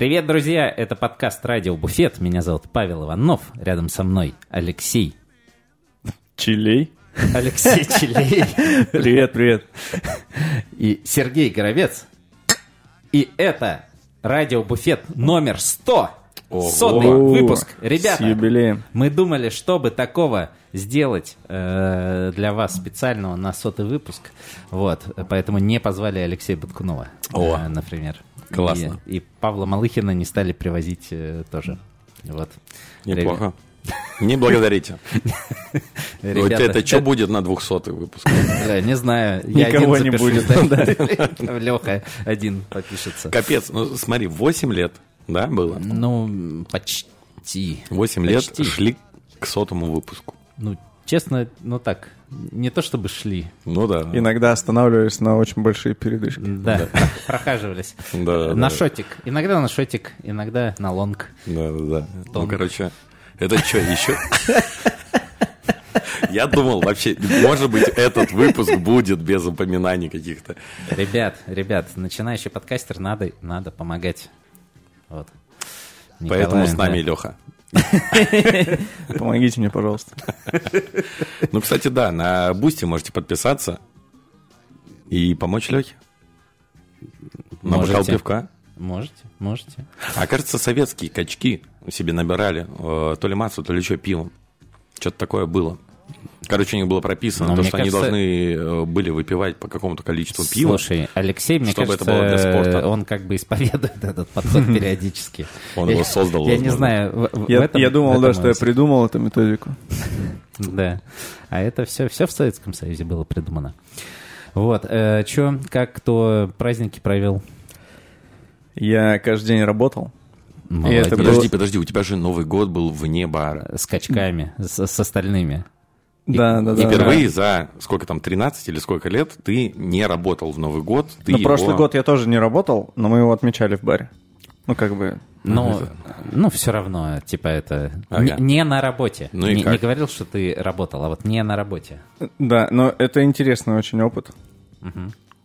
Привет, друзья! Это подкаст «Радио Буфет». Меня зовут Павел Иванов. Рядом со мной Алексей. Чилей. Алексей Чилей. Привет, привет. И Сергей Горовец. И это «Радио Буфет» номер 100. Сотый выпуск. С Ребята, юбилеем. мы думали, чтобы такого сделать э, для вас специального на сотый выпуск. Вот, поэтому не позвали Алексея Баткунова, О, э, например. Классно. И, и Павла Малыхина не стали привозить э, тоже. Вот. Неплохо. Не благодарите. Вот Ребята, это что будет на 200 выпуск? Не знаю. Я Никого один не будет. Леха один подпишется. Капец, ну смотри, 8 лет, да, было? Ну, почти. 8 лет шли к сотому выпуску. Ну, честно, ну так, не то чтобы шли. Ну да. Иногда останавливаюсь на очень большие передышки. Да, прохаживались. Да, На шотик. Иногда на шотик, иногда на лонг. Да, да, да. Ну, короче, это что, еще? Я думал, вообще, может быть, этот выпуск будет без упоминаний каких-то. Ребят, ребят, начинающий подкастер, надо, надо помогать. Вот. Поэтому Николаю, с нами да. Леха. Помогите мне, пожалуйста. Ну, кстати, да, на Boosty можете подписаться и помочь Лехе. На бокал Можете. пивка. Можете, можете. А кажется, советские качки себе набирали э, то ли массу, то ли что, пивом. Что-то такое было. Короче, у них было прописано, Но то, что они кажется- должны э, были выпивать по какому-то количеству пива. Слушай, Алексей, мне чтобы это кажется, было для спорта. он как бы исповедует этот подход периодически. Он его создал, Я не знаю. Я, думал, да, что я придумал эту методику. Да. А это все, все в Советском Союзе было придумано. Вот. Че, как кто праздники провел? Я каждый день работал. Это Подожди, было- подожди, у тебя же Новый год был вне бара. С качками, с, с остальными. Да, да, И да. впервые за сколько там, 13 или сколько лет ты не работал в Новый год. Ты Ну, его- прошлый год я тоже не работал, но мы его отмечали в баре. Ну, как бы... Ну, ну, все равно, типа это... Ага. Не, не на работе. Ну и не, как? не говорил, что ты работал, а вот не на работе. Да, но это интересный очень опыт.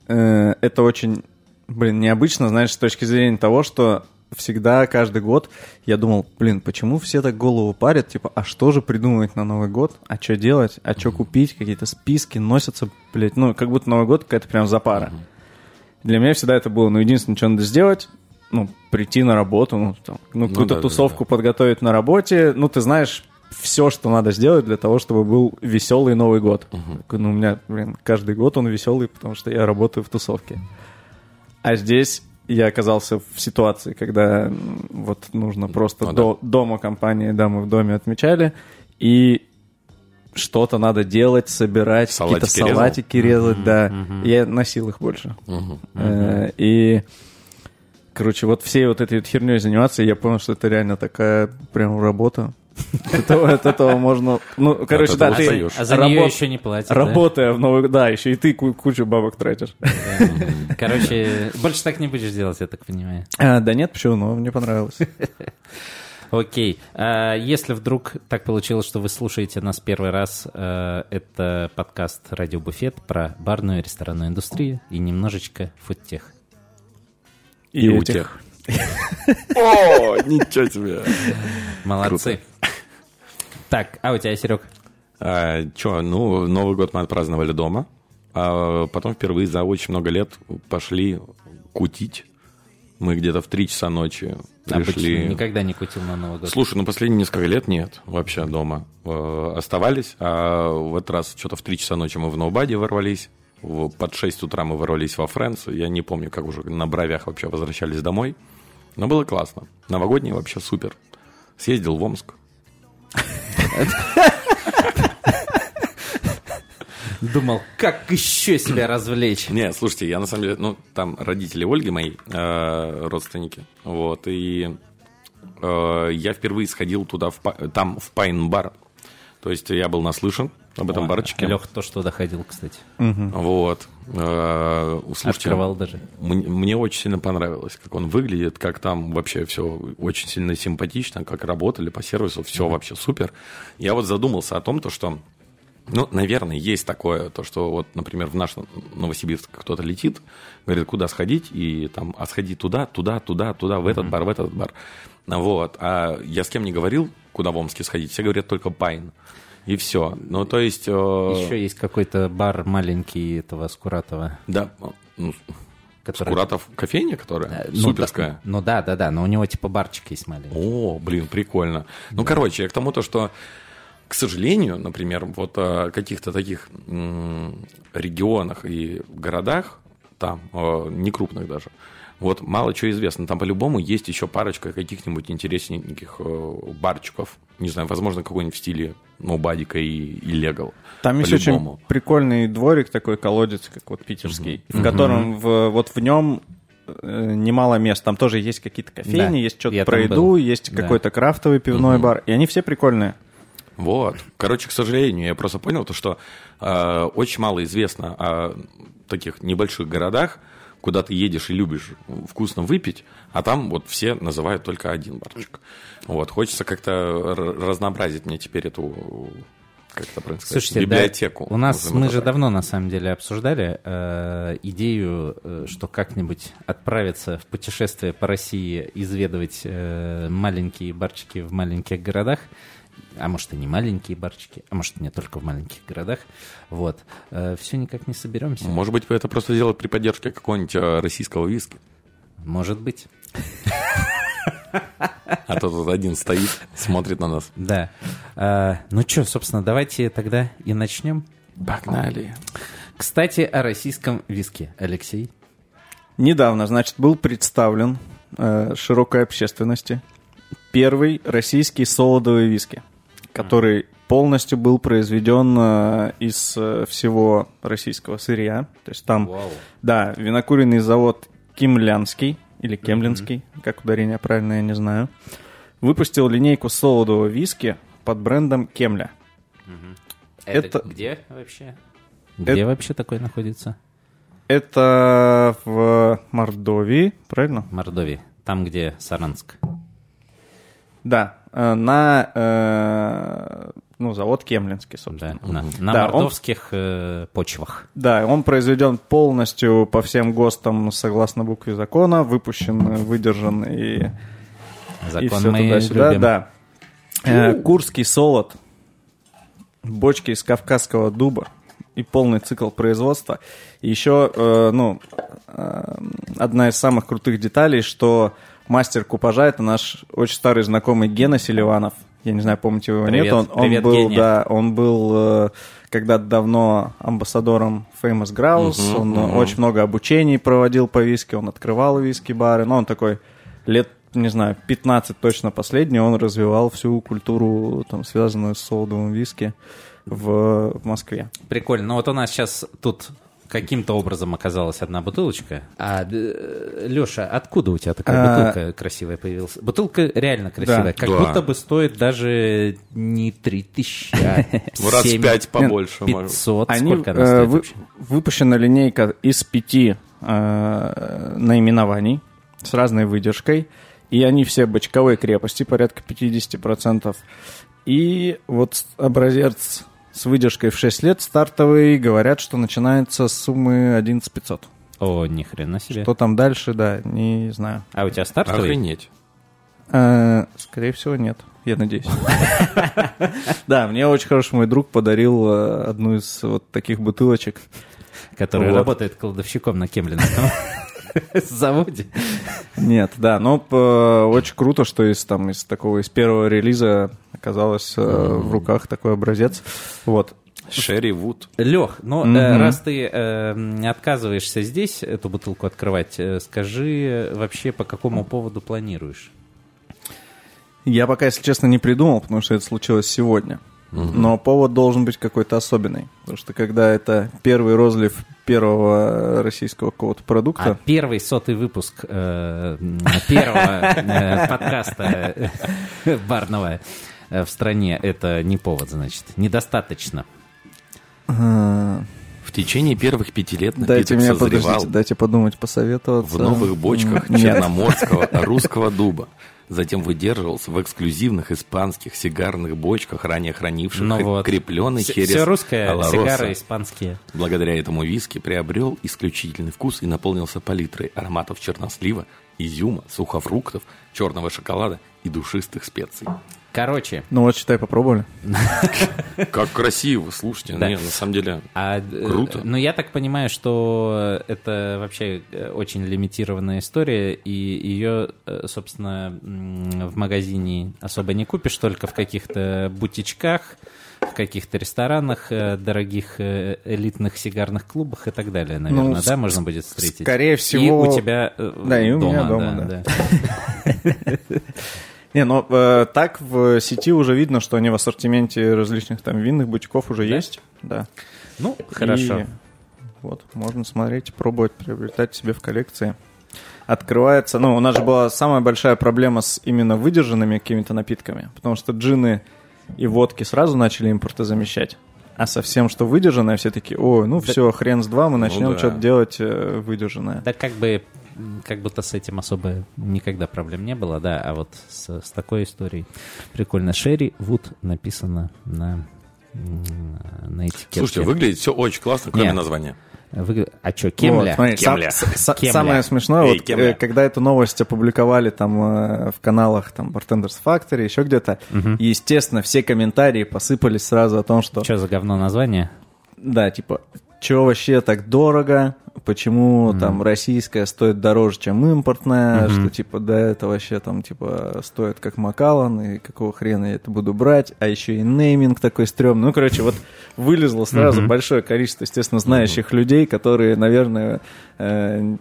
Э, Это очень, блин, необычно, знаешь, с точки зрения того, что всегда, каждый год я думал, блин, почему все так голову парят, типа, а что же придумывать на Новый год, а что делать, а что купить, какие-то списки носятся, блядь, ну, как будто Новый год какая-то прям запара. Для меня всегда это было, ну, единственное, что надо сделать, ну, прийти на работу, ну, там, ну, какую-то да, да, тусовку подготовить на работе, ну, ты знаешь все, что надо сделать для того, чтобы был веселый Новый год. Такой, Ну, у меня, блин, каждый год он веселый, потому что я работаю в тусовке. А здесь я оказался в ситуации, когда вот нужно просто Ну, до, дома компании, да, мы в доме отмечали, и что-то надо делать, собирать, какие-то Салатики резал? салатики резать, да. Я носил их больше. Э, И, короче, вот всей вот этой вот херней заниматься, я понял, что это реально такая прям работа. От этого, можно... Ну, короче, да, ты. А за нее еще не платят. работая в Новый... Да, еще и ты ку- кучу бабок тратишь. Короче, больше так не будешь делать, я так понимаю. А, да нет, почему? Ну, мне понравилось. Окей. А если вдруг так получилось, что вы слушаете нас первый раз, э, это подкаст «Радио Буфет» про барную и ресторанную индустрию и немножечко фудтех. И у этих. тех. О, ничего себе. Молодцы. Так, а у тебя, Серег? А, чё, ну, Новый год мы отпраздновали дома, а потом впервые за очень много лет пошли кутить. Мы где-то в 3 часа ночи Обычно пришли. никогда не кутил на Новый год. Слушай, ну последние несколько лет нет вообще дома. Э, Оставались, а в этот раз что-то в 3 часа ночи мы в ноубаде ворвались. В- Под 6 утра мы ворвались во Фрэнс. Я не помню, как уже на бровях вообще возвращались домой. Но было классно. Новогодний вообще супер. Съездил в Омск. Думал, как еще себя развлечь? Не, слушайте, я на самом деле, ну, там родители Ольги мои, э, родственники, вот, и э, я впервые сходил туда, в, там, в Пайн-бар, то есть я был наслышан об этом барчике. Лех тоже туда ходил, кстати. Вот. Э, слушайте, Открывал даже. Мне, мне очень сильно понравилось, как он выглядит, как там вообще все очень сильно симпатично, как работали по сервису, все вообще супер. Я вот задумался о том, то, что Ну, наверное, есть такое, то, что вот, например, в наш Новосибирск кто-то летит, говорит, куда сходить, и там, а сходи туда, туда, туда, туда, в этот бар, в этот бар. Вот. А я с кем не говорил, куда в Омске сходить, все говорят только Пайн. И все. Ну, то есть... Э... Еще есть какой-то бар маленький этого Скуратова. Да, ну, который... Скуратов кофейня, которая ну, суперская? Да, ну да, да, да, но у него типа барчик есть маленький. О, блин, прикольно. Ну, да. короче, я к тому то, что к сожалению, например, вот в каких-то таких регионах и городах, там, не крупных даже, вот мало чего известно. Там по-любому есть еще парочка каких-нибудь интересненьких барчиков. Не знаю, возможно, какой-нибудь в стиле Нобадика и, и Легал. Там есть очень прикольный дворик такой, колодец, как вот питерский, mm-hmm. в котором в, вот в нем э, немало мест. Там тоже есть какие-то кофейни, да, есть что-то про еду, есть да. какой-то крафтовый пивной mm-hmm. бар. И они все прикольные. Вот. Короче, к сожалению, я просто понял то, что э, очень мало известно о таких небольших городах, куда ты едешь и любишь вкусно выпить, а там вот все называют только один барчик. Вот, хочется как-то разнообразить мне теперь эту как это правильно сказать, Слушайте, библиотеку. Да, у нас мы же давно на самом деле обсуждали э, идею, э, что как-нибудь отправиться в путешествие по России, изведывать э, маленькие барчики в маленьких городах а может и не маленькие барчики, а может не только в маленьких городах. Вот. Э, Все никак не соберемся. Может быть, вы это просто делать при поддержке какого-нибудь э, российского виски? Может быть. А то тут один стоит, смотрит на нас. Да. А, ну что, собственно, давайте тогда и начнем. Погнали. Кстати, о российском виске. Алексей? Недавно, значит, был представлен э, широкой общественности первый российский солодовый виски, который полностью был произведен э, из э, всего российского сырья. То есть там, Вау. да, винокуренный завод Кимлянский или Кемлинский, mm-hmm. как ударение правильно, я не знаю, выпустил линейку солодового виски под брендом Кемля. Mm-hmm. Это, Это где вообще? Где Это... вообще такой находится? Это в Мордовии, правильно? Мордовии, там, где Саранск. Да, э, на э, ну, завод Кемлинский, собственно. Да, на, на да, мордовских он, э, почвах. Да, он произведен полностью по всем ГОСТам согласно букве закона, выпущен, выдержан и, Закон и все туда-сюда. Любим. Да. Э, Курский солод, бочки из кавказского дуба и полный цикл производства. И еще, э, ну, э, одна из самых крутых деталей, что мастер купажа, это наш очень старый знакомый Гена Селиванов. Я не знаю, помните его привет, нет. Он, привет, он был, Гене. да, он был э, когда-то давно амбассадором Famous Grouse. Uh-huh, он uh-huh. очень много обучений проводил по виски, он открывал виски-бары. Но он такой лет не знаю, 15 точно последний, он развивал всю культуру, там, связанную с солодовым виски в, в Москве. Прикольно. Ну вот у нас сейчас тут каким-то образом оказалась одна бутылочка. А, Леша, откуда у тебя такая а... бутылка красивая появилась? Бутылка реально красивая. Да. Как да. будто бы стоит даже не 3000, а В раз пять побольше. 500. Они, Сколько она стоит вы, Выпущена линейка из пяти э, наименований с разной выдержкой. И они все бочковой крепости, порядка 50%. И вот образец с выдержкой в 6 лет стартовый говорят, что начинается с суммы 11 500. О, ни хрена себе. Что там дальше, да, не знаю. А у тебя стартовый? Охренеть. А, скорее всего, нет. Я надеюсь. Да, мне очень хороший мой друг подарил э, одну из вот таких бутылочек. Который работает кладовщиком на Кемлинском заводе. Нет, да, но очень круто, что из, там, из такого, из первого релиза оказалось э, в руках такой образец. Вот. Шерри Вуд. Лех, ну mm-hmm. э, раз ты э, отказываешься здесь эту бутылку открывать, э, скажи вообще, по какому поводу планируешь? Я пока, если честно, не придумал, потому что это случилось сегодня. Но повод должен быть какой-то особенный. Потому что когда это первый розлив первого российского какого-то продукта... А первый сотый выпуск э, первого э, подкаста э, барного э, в стране, это не повод, значит. Недостаточно. В течение первых пяти лет напиток дайте подождите, дайте подумать, посоветоваться. В новых бочках черноморского русского дуба. Затем выдерживался в эксклюзивных испанских сигарных бочках, ранее хранивших Ну вот. крепленный херес Все русское, Олороса. сигары испанские. Благодаря этому виски приобрел исключительный вкус и наполнился палитрой ароматов чернослива, изюма, сухофруктов, черного шоколада и душистых специй. Короче, Ну вот, считай, попробовали. Как красиво, слушайте. Да. Не, на самом деле, А, э, Круто. Ну, я так понимаю, что это вообще э, очень лимитированная история, и ее, э, собственно, в магазине особо не купишь, только в каких-то бутичках, в каких-то ресторанах, дорогих элитных сигарных клубах и так далее, наверное, Ну, да, с- можно будет встретить. скорее И всего- у тебя Да, и у меня дома, да. Не, ну э, так в сети уже видно, что они в ассортименте различных там винных бутиков уже есть. Да. Ну, хорошо. И вот, можно смотреть, пробовать, приобретать себе в коллекции. Открывается, ну, у нас же была самая большая проблема с именно выдержанными какими-то напитками, потому что джины и водки сразу начали импортозамещать. А совсем что выдержанное, все таки ой, ну все, хрен с два, мы начнем да. что-то делать э, выдержанное. Да как бы как будто с этим особо никогда проблем не было, да, а вот с, с такой историей прикольно. Шерри Вуд написано на, на этикетке. слушайте, выглядит все очень классно, кроме Нет. названия. Вы- А что, Кемля? Вот, смотри, Кемля. с- с- Кемля. Самое смешное, Эй, вот, Кемля. э, когда эту новость опубликовали там э, в каналах там Bartenders Factory, еще где-то, и, естественно, все комментарии посыпались сразу о том, что Что за говно название? Да, типа, что вообще так дорого? Почему там российская стоит дороже, чем импортная? Что типа, да, это вообще там типа стоит как Макалан, и какого хрена я это буду брать? А еще и нейминг такой стрёмный. Ну, короче, вот вылезло сразу большое количество, естественно, знающих людей, которые, наверное, э,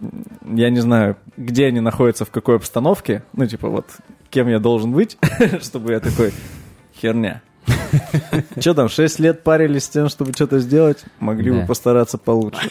я не знаю, где они находятся, в какой обстановке. Ну, типа, вот, кем я должен быть, чтобы я такой, херня. Что там, 6 лет парились с тем, чтобы что-то сделать? Могли бы постараться получше.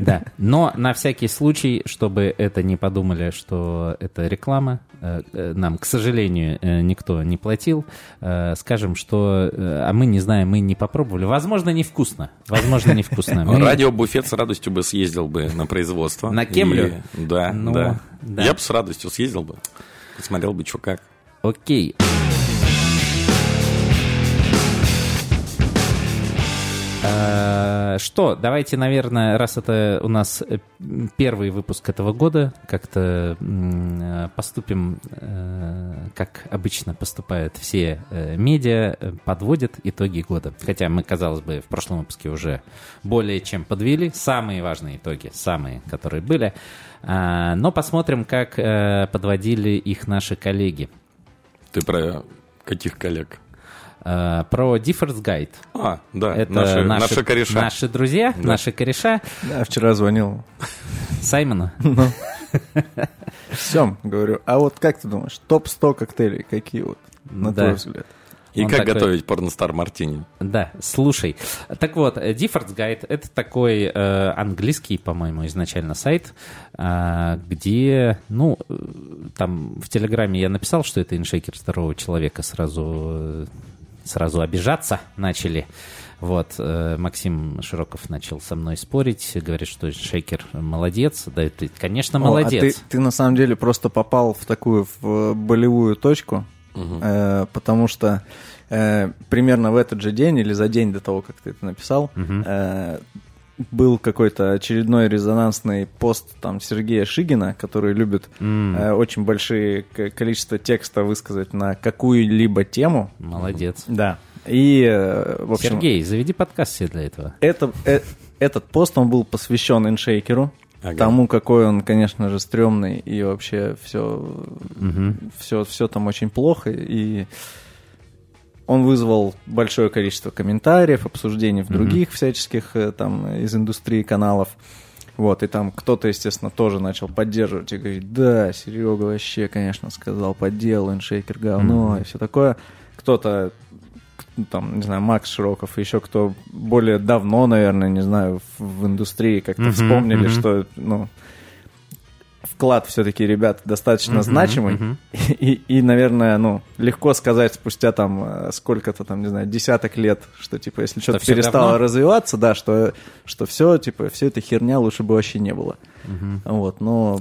Да. Но на всякий случай, чтобы это не подумали, что это реклама, э, э, нам, к сожалению, э, никто не платил, скажем, что... А мы не знаем, мы не попробовали. Возможно, невкусно. Возможно, невкусно. Радиобуфет с радостью бы съездил бы на производство. На Кемлю? Да, Ну, да, да. Я бы с радостью съездил бы. Посмотрел бы, что как. Окей. Э, Что, давайте, наверное, раз это у нас э, первый выпуск этого года, как-то э, поступим, э, как обычно поступают все э, медиа, э, подводят итоги года. Хотя мы, казалось бы, в прошлом выпуске уже более чем подвели самые важные итоги, самые, которые были. Но посмотрим, как э, подводили их наши коллеги. Ты про каких коллег? Э, Про Differ's Guide. А, да, Это наши, наши, наши кореша. наши друзья, наши кореша Я вчера звонил. Саймона. Все, говорю, а вот как ты думаешь, топ-100 коктейлей какие вот, на Да. твой взгляд? И Он как такой- готовить порностар мартини? Да, слушай. Так вот, э, Difford's Guide — это такой э, английский, по-моему, изначально сайт, э, где, ну, э, там в Телеграме я написал, что это иншейкер здорового человека, сразу, э, сразу обижаться начали. Вот, э, Максим Широков начал со мной спорить, говорит, что шейкер молодец. Да, это, конечно, О, а молодец. ты, ты на самом деле просто попал в такую в болевую точку, э, потому что э, примерно в этот же день или за день до того, как ты это написал, э, был какой-то очередной резонансный пост там Сергея Шигина, который любит э, очень большие к- количество текста высказать на какую-либо тему. Молодец. Да. И, э, в общем, Сергей, заведи подкаст себе для этого. это, э, этот пост, он был посвящен иншейкеру, Ага. тому, какой он, конечно же, стрёмный, и вообще все, все, все там очень плохо, и он вызвал большое количество комментариев, обсуждений в других всяческих э, там из индустрии каналов. Вот, и там кто-то, естественно, тоже начал поддерживать и говорить, да, Серега вообще, конечно, сказал по делу, иншейкер говно и все такое. Кто-то ну, там, не знаю, Макс Широков, еще кто более давно, наверное, не знаю, в, в индустрии как-то Мгм, вспомнили, мгм. что, ну, вклад все-таки ребят достаточно значимый. мгм. И, и, наверное, ну, легко сказать спустя там э, сколько-то там, не знаю, десяток лет, что, типа, если что-то перестало развиваться, да, что, что все, типа, все это херня лучше бы вообще не было. Вот, но...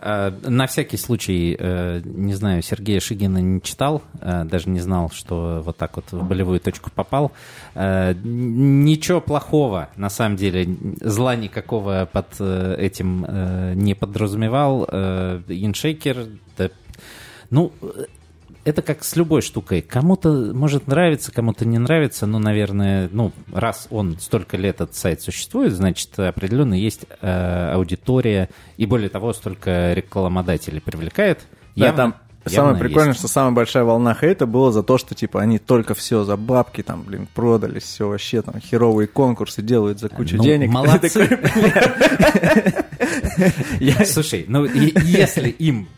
А, на всякий случай, э, не знаю, Сергея Шигина не читал, э, даже не знал, что вот так вот в болевую точку попал. Э, ничего плохого, на самом деле, зла никакого под этим не подразумевал. Иншейкер, да, ну, это как с любой штукой. Кому-то может нравиться, кому-то не нравится, но, наверное, ну, раз он столько лет этот сайт существует, значит, определенно есть э, аудитория, и более того, столько рекламодателей привлекает. Да, явно, там Самое прикольное, есть. что самая большая волна хейта была за то, что типа они только все за бабки, там, блин, продались, все вообще там херовые конкурсы делают за кучу ну, денег. Молодцы. Слушай, ну если им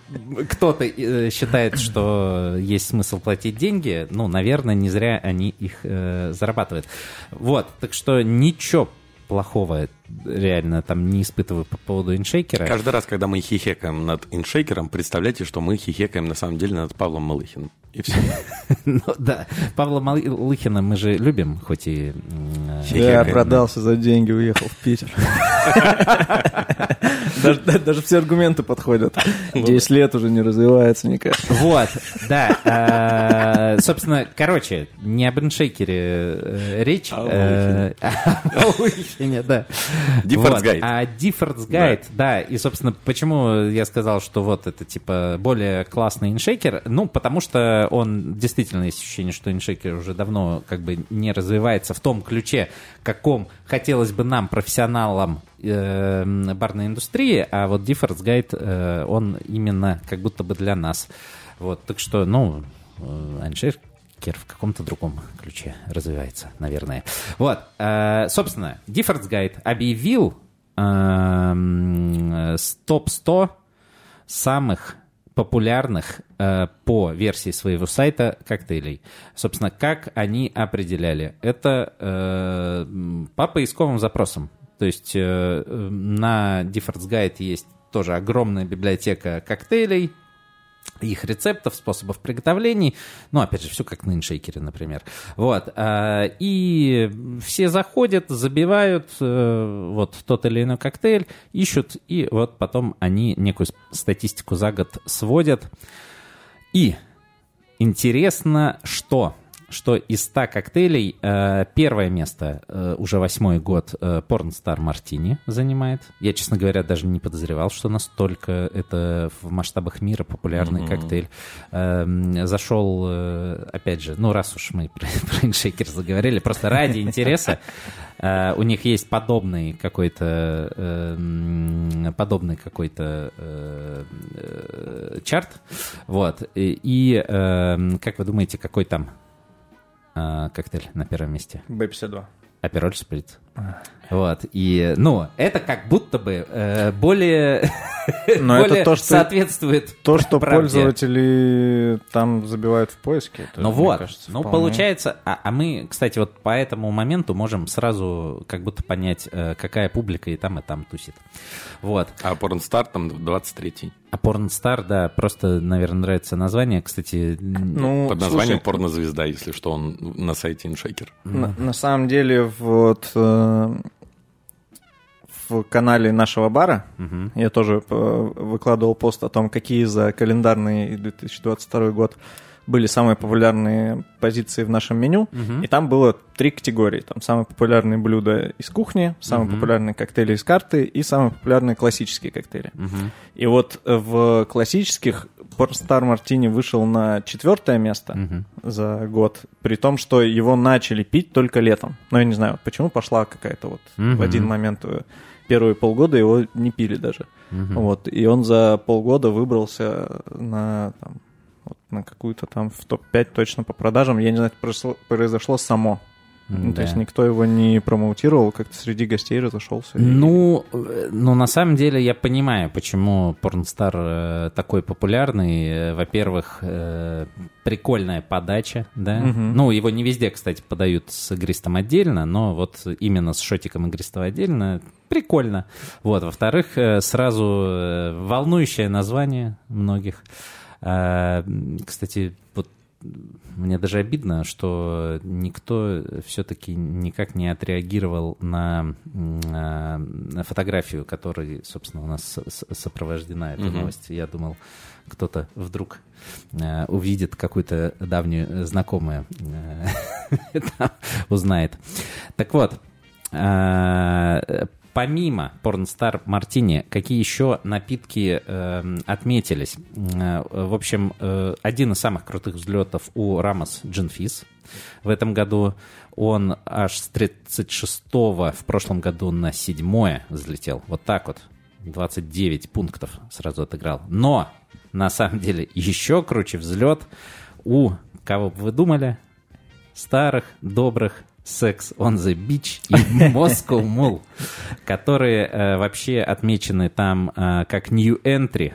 кто-то э, считает, что есть смысл платить деньги, ну, наверное, не зря они их э, зарабатывают. Вот, так что ничего плохого реально там не испытываю по поводу иншейкера. Каждый раз, когда мы хихекаем над иншейкером, представляете, что мы хихекаем на самом деле над Павлом Малыхиным. И все. ну да, Павла Малыхина мы же любим, хоть и... Я продался за деньги, уехал в Питер. Даже все аргументы подходят. 10 ну лет уже не развивается никак. Вот, да. А, собственно, короче, не об иншейкере э, речь. О Малыхине, да. Difference Guide. А Difference Guide, да. И, собственно, почему я сказал, что вот это, типа, более классный иншейкер? Ну, потому что он действительно есть ощущение, что иншейкер уже давно как бы не развивается в том ключе, каком хотелось бы нам, профессионалам э, барной индустрии, а вот Difference Guide, э, он именно как будто бы для нас. Вот, так что, ну, э, Керр в каком-то другом ключе развивается, наверное. Вот, э, собственно, Difference Guide объявил э, топ-100 самых популярных э, по версии своего сайта коктейлей. Собственно, как они определяли? Это э, по поисковым запросам. То есть э, на Difference Guide есть тоже огромная библиотека коктейлей, их рецептов, способов приготовлений. Ну, опять же, все как на иншейкере, например. Вот. А, и все заходят, забивают э, вот тот или иной коктейль, ищут, и вот потом они некую статистику за год сводят. И интересно, что что из 100 коктейлей э, первое место э, уже восьмой год э, Pornstar Мартини занимает. Я, честно говоря, даже не подозревал, что настолько это в масштабах мира популярный mm-hmm. коктейль. Э, зашел, э, опять же, ну раз уж мы про, про иншейкер заговорили, просто ради интереса. Uh, у них есть подобный какой-то uh, подобный какой-то uh, чарт, вот и, и как вы думаете, какой там э, коктейль на первом месте? Б-52. Апероль Сприт. Вот. И, ну, это как будто бы э, более, Но более это то, что, соответствует То, что правде. пользователи там забивают в поиске. Ну вот, кажется, ну вполне... получается, а, а мы, кстати, вот по этому моменту можем сразу как будто понять, э, какая публика и там, и там тусит. Вот. А Порнстар там 23-й. А Порнстар, да, просто, наверное, нравится название. Кстати, ну, под названием слушай, Порнозвезда, если что, он на сайте InShaker. На, на самом деле, вот э, в канале нашего бара угу. я тоже э, выкладывал пост о том, какие за календарный 2022 год были самые популярные позиции в нашем меню, угу. и там было три категории. Там самые популярные блюда из кухни, самые угу. популярные коктейли из карты и самые популярные классические коктейли. Угу. И вот в классических Star Martini вышел на четвертое место угу. за год, при том, что его начали пить только летом. Но я не знаю, почему пошла какая-то вот угу. в один момент э, первые полгода его не пили даже. Угу. Вот, и он за полгода выбрался на, там, на какую-то там в топ-5 точно по продажам. Я не знаю, произошло, произошло само. Да. То есть никто его не промоутировал, как-то среди гостей разошелся. Ну, и... ну, на самом деле я понимаю, почему Порнстар э, такой популярный. Э, во-первых, э, прикольная подача, да. Угу. Ну, его не везде, кстати, подают с игристом отдельно, но вот именно с шотиком игристого отдельно прикольно. Вот. Во-вторых, сразу волнующее название многих. Кстати, вот мне даже обидно, что никто все-таки никак не отреагировал на, на фотографию, которой, собственно, у нас сопровождена эта новость. Я думал, кто-то вдруг э, увидит какую-то давнюю знакомую, э, узнает. Так вот, э, помимо Порнстар Мартини, какие еще напитки э, отметились? Э, в общем, э, один из самых крутых взлетов у Рамос Джинфис в этом году. Он аж с 36-го в прошлом году на 7 взлетел. Вот так вот. 29 пунктов сразу отыграл. Но, на самом деле, еще круче взлет у, кого бы вы думали, старых, добрых Sex on the Beach и Moscow Mall, которые э, вообще отмечены там э, как New Entry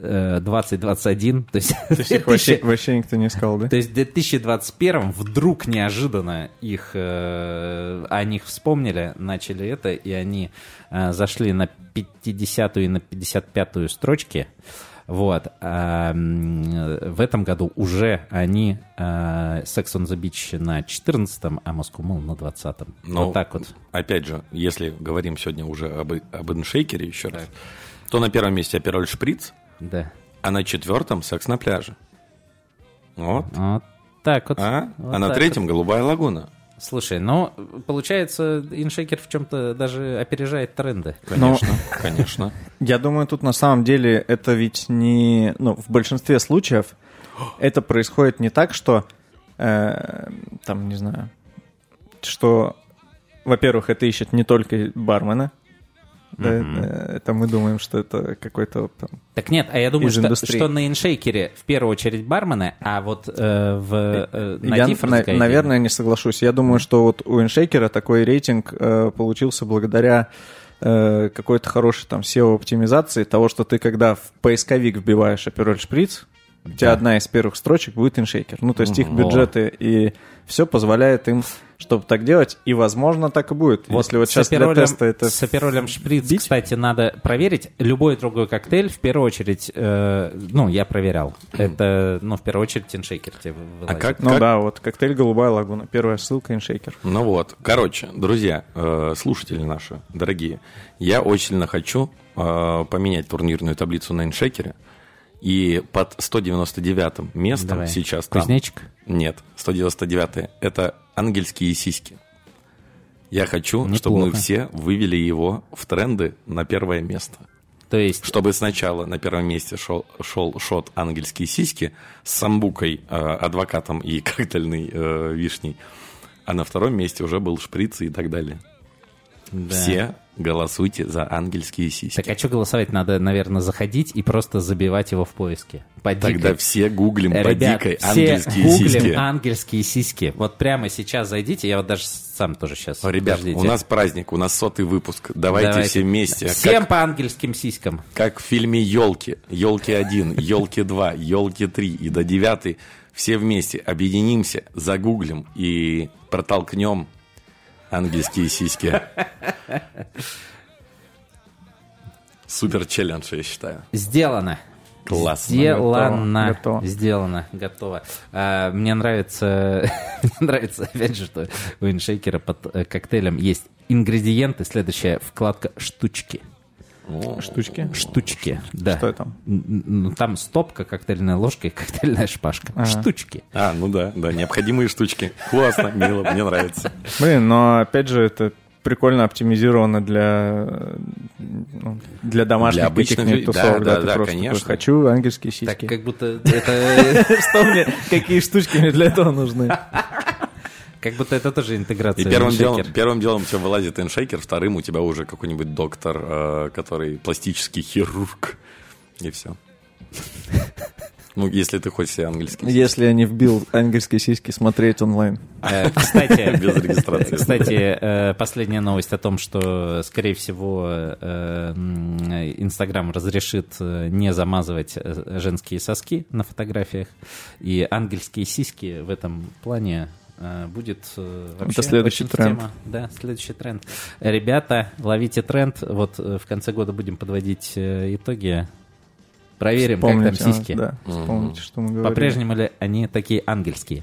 2021. То есть, то есть их вообще, вообще никто не искал, да? То есть в 2021 вдруг неожиданно их, э, о них вспомнили, начали это, и они э, зашли на 50 и на 55 строчки. Вот. А, в этом году уже они а, Sex on the Beach на 14-м, а Moscow Mall на 20-м. Но, вот так вот. Опять же, если говорим сегодня уже об, об иншейкере еще раз, то на первом месте Апероль Шприц, да. а на четвертом Секс на пляже. Вот. Вот так вот. А, вот а на третьем вот. Голубая лагуна. Слушай, ну, получается, иншейкер в чем-то даже опережает тренды. Конечно, Но, конечно. Я думаю, тут на самом деле это ведь не... Ну, в большинстве случаев это происходит не так, что... Э, там, не знаю... Что, во-первых, это ищет не только бармена, да, mm-hmm. это мы думаем, что это какой-то там, Так нет, а я думаю, что, что на иншейкере в первую очередь бармены, а вот э, в э, на я, на, Наверное, не соглашусь. Я думаю, что вот у иншейкера такой рейтинг э, получился благодаря э, какой-то хорошей там SEO-оптимизации того, что ты когда в поисковик вбиваешь апероль шприц, у тебя да. одна из первых строчек будет иншейкер. Ну, то есть их бюджеты и все позволяет им, чтобы так делать, и, возможно, так и будет. Вот Если вот сейчас для теста это... С аперолем шприц, бить? кстати, надо проверить. Любой другой коктейль, в первую очередь, э, ну, я проверял. Это, ну, в первую очередь, иншейкер тебе вылазит. А как, ну как... да, вот коктейль «Голубая лагуна». Первая ссылка иншейкер. Ну вот, короче, друзья, э, слушатели наши, дорогие, я очень сильно хочу э, поменять турнирную таблицу на иншейкере. И под 199 местом Давай. сейчас там... Кузнечик? Нет, 199 это ангельские сиськи. Я хочу, Неплохо. чтобы мы все вывели его в тренды на первое место. То есть... Чтобы сначала на первом месте шел, шел шот «Ангельские сиськи» с самбукой, э, адвокатом и коктейльной э, вишней, а на втором месте уже был шприц и так далее. Да. Все Голосуйте за ангельские сиськи. Так а что голосовать? Надо, наверное, заходить и просто забивать его в поиске. Тогда все гуглим Ребят, по дикой ангельские гуглим сиськи. ангельские сиськи. Вот прямо сейчас зайдите, я вот даже сам тоже сейчас. Ребят, Подождите. у нас праздник, у нас сотый выпуск. Давайте, Давайте. все вместе. Всем как, по ангельским сиськам. Как в фильме «Елки». «Елки 1», «Елки 2», «Елки 3» и до 9 все вместе объединимся, загуглим и протолкнем Ангельские сиськи. Супер челлендж, я считаю. Сделано. Класс. Сделано. Готово. Сделано. Готово. А, мне нравится, мне нравится, опять же, что у иншейкера под э, коктейлем есть ингредиенты. Следующая вкладка «Штучки». Штучки? Штучки, да. Что там? Ну, там стопка, коктейльная ложка и коктейльная шпажка. А-а. Штучки. А, ну да, да, необходимые штучки. Классно, мило, мне нравится. Блин, но опять же, это прикольно оптимизировано для, ну, для домашних для обычных этих тусовок. Да, да, да, да конечно. Хочу ангельские сиськи. Так как будто это... Что мне, какие штучки мне для этого нужны? Как будто это тоже интеграция. И первым делом, первым делом у тебя вылазит иншейкер, вторым у тебя уже какой-нибудь доктор, э, который пластический хирург. И все. Ну, если ты хочешь себе английский. Если я не вбил ангельские сиськи смотреть онлайн. Э, кстати, без регистрации. Кстати, э, последняя новость о том, что, скорее всего, Инстаграм разрешит не замазывать женские соски на фотографиях. И ангельские сиськи в этом плане будет э, вообще Это следующий тренд. Тема. Да, следующий тренд. Ребята, ловите тренд. Вот э, в конце года будем подводить итоги. Проверим, как там Вспомните, сиськи. а, Да, вспомните, что мы говорили. По-прежнему ли они такие ангельские?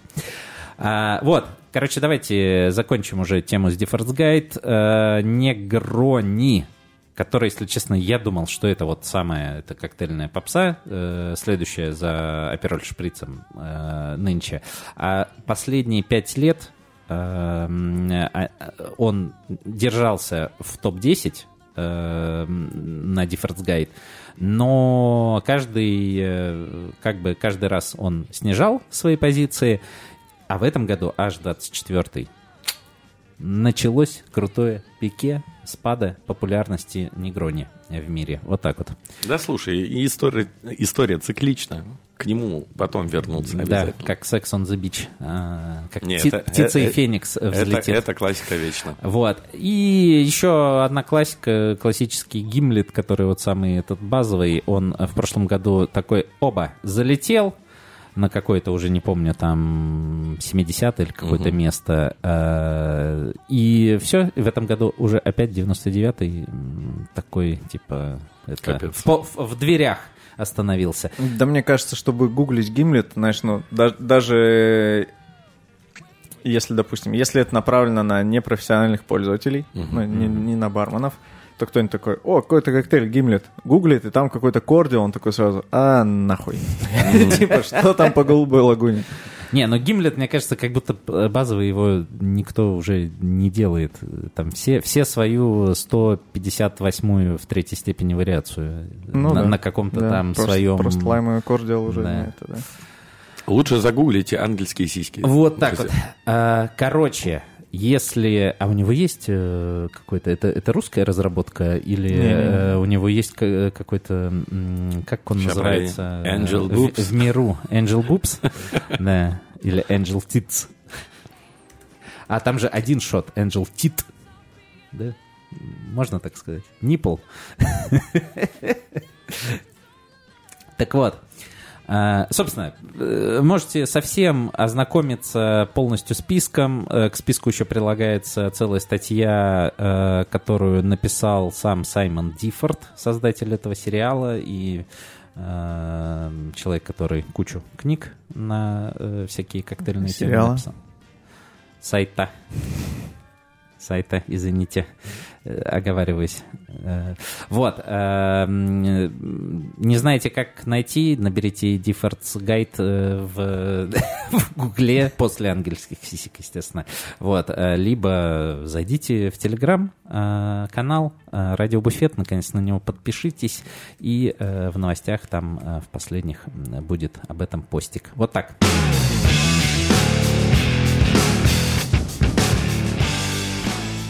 А, вот, короче, давайте закончим уже тему с Difference Guide. А, Негрони, который, если честно, я думал, что это вот самая это коктейльная попса, э, следующая за апероль шприцем э, нынче. А последние пять лет э, а, он держался в топ-10 э, на Difference Guide, но каждый, э, как бы каждый раз он снижал свои позиции, а в этом году аж 24 началось крутое пике спада популярности Негрони в мире. Вот так вот. Да, слушай, и история, история циклична. К нему потом вернуться Да, как Sex on the Beach. а, как Не, пти- это- птица и э, феникс Это, взлетит. это классика вечно. Вот. И еще одна классика, классический гимлет, который вот самый этот базовый, он в прошлом году такой, оба, залетел на какое-то, уже не помню, там 70 или какое-то место. э, И все, в этом году уже опять 99-й м, такой, типа, это, в, в- в дверях остановился. Да мне кажется, чтобы гуглить гимлет, знаешь, ну, да- даже если, допустим, если это направлено на непрофессиональных пользователей, ну, не, не на барменов, то кто-нибудь такой, о, какой-то коктейль гимлет, гуглит, и там какой-то кордио, он такой сразу, а, нахуй. Типа, что там по голубой лагуне? Не, но гимлет, мне кажется, как будто базовый его никто уже не делает. Там все, все свою 158-ю в третьей степени вариацию Ну на, да. на каком-то Да, там просто- своем... Просто лаймовый кордиал уже Да. это, да. Лучше загуглите ангельские сиськи. Вот так вот. Друзья. А, Короче, если... А у него есть э, какой-то... Это, это русская разработка? Или Не-не-не. э, у него есть ка- какой-то... Как он Ща называется? Angel В- Boobs. В, миру. Angel Boobs? Да. Или Angel Tits. А там же один шот. Angel Tit. Да? Можно так сказать? Ниппл. Так вот, собственно, э, можете совсем ознакомиться полностью списком. Э, К списку еще прилагается целая статья, э, которую написал сам Саймон Диффорд, создатель этого сериала, и э, человек, который кучу книг на э, всякие коктейльные темы Сериала? написал. Сайта. Сайта, извините, э, оговариваюсь. Э, Вот. э, м, Не знаете, как найти? Наберите Diffords Guide э, в в Гугле после ангельских сисек, естественно. Вот. Либо зайдите в Телеграм канал э, Радио Буфет, наконец на него подпишитесь, и в новостях там в последних будет об этом постик. Вот так.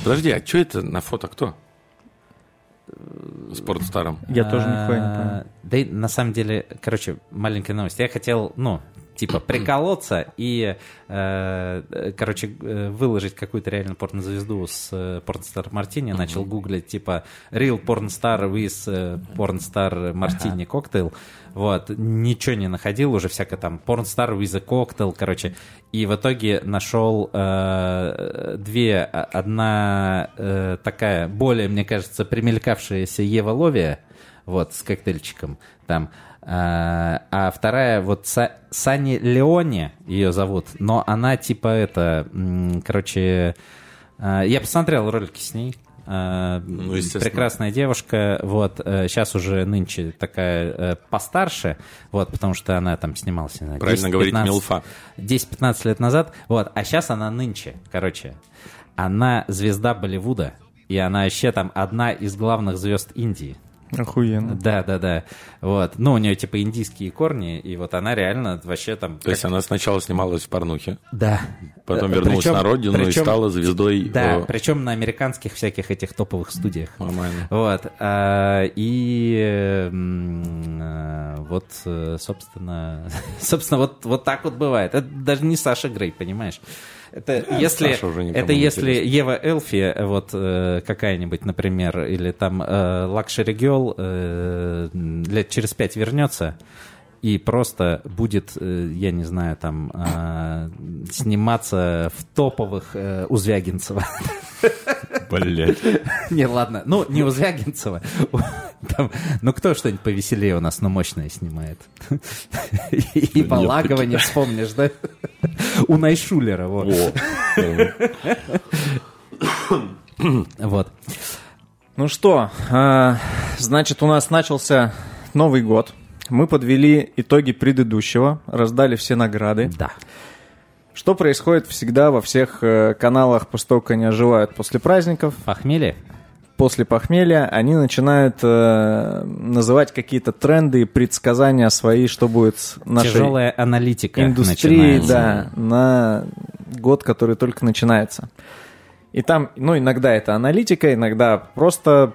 Подожди, а что это на фото кто? Спортстаром. Я тоже нихуя не А, понял. Да и на самом деле, короче, маленькая новость. Я хотел, ну, типа, приколоться и, э, короче, э, выложить какую-то реально порнозвезду с э, порнстар Мартини. Начал гуглить, типа, real pornstar with э, pornstar Martini коктейл. Вот, ничего не находил, уже всякое там порнстар with a cocktail, короче. И в итоге нашел э, две. А- Одна э, такая, более, мне кажется, примелькавшаяся Ева Ловия, вот, с коктейльчиком там. А, а вторая, вот Са- Сани Леоне ее зовут, но она типа это, короче, а, я посмотрел ролики с ней. а, Ну. Прекрасная девушка, вот, сейчас уже нынче такая э, постарше, вот, потому что она там снималась, не знаю, Правильно 10-15 говорить, милфа. 10-15 лет назад, вот, а сейчас она нынче, короче, она звезда Болливуда, и она вообще там одна из главных звезд Индии. Охуенно. Да, да, да. Вот. Ну, у нее типа индийские корни, и вот она реально вообще там. То есть она сначала снималась в порнухе, Да. потом Э, вернулась причем- на родину и причем- стала звездой. Да, э, причем на американских всяких этих топовых студиях. Нормально. Вот. а, И а, вот, э, собственно, собственно, вот, вот так вот бывает. Это даже не Саша Грей, понимаешь? Это если, уже никому это если интересно. Ева Элфи, вот э, какая-нибудь, например, или там Luxury Girl лет через пять вернется и просто будет, э, я не знаю, там э, сниматься в топовых э, у Звягинцева. Блять. Не, ладно. Ну, не у Звягинцева. Там, ну, кто что-нибудь повеселее у нас, но мощное снимает. И Балагова не вспомнишь, да? У Найшулера, вот. Вот. Ну что, а, значит, у нас начался Новый год. Мы подвели итоги предыдущего, раздали все награды. Да. Что происходит всегда во всех э, каналах, как они оживают после праздников? Похмелье? После похмелья они начинают э, называть какие-то тренды и предсказания свои, что будет с нашей Тяжелая аналитика индустрией, начинается. да, на год, который только начинается. И там, ну, иногда это аналитика, иногда просто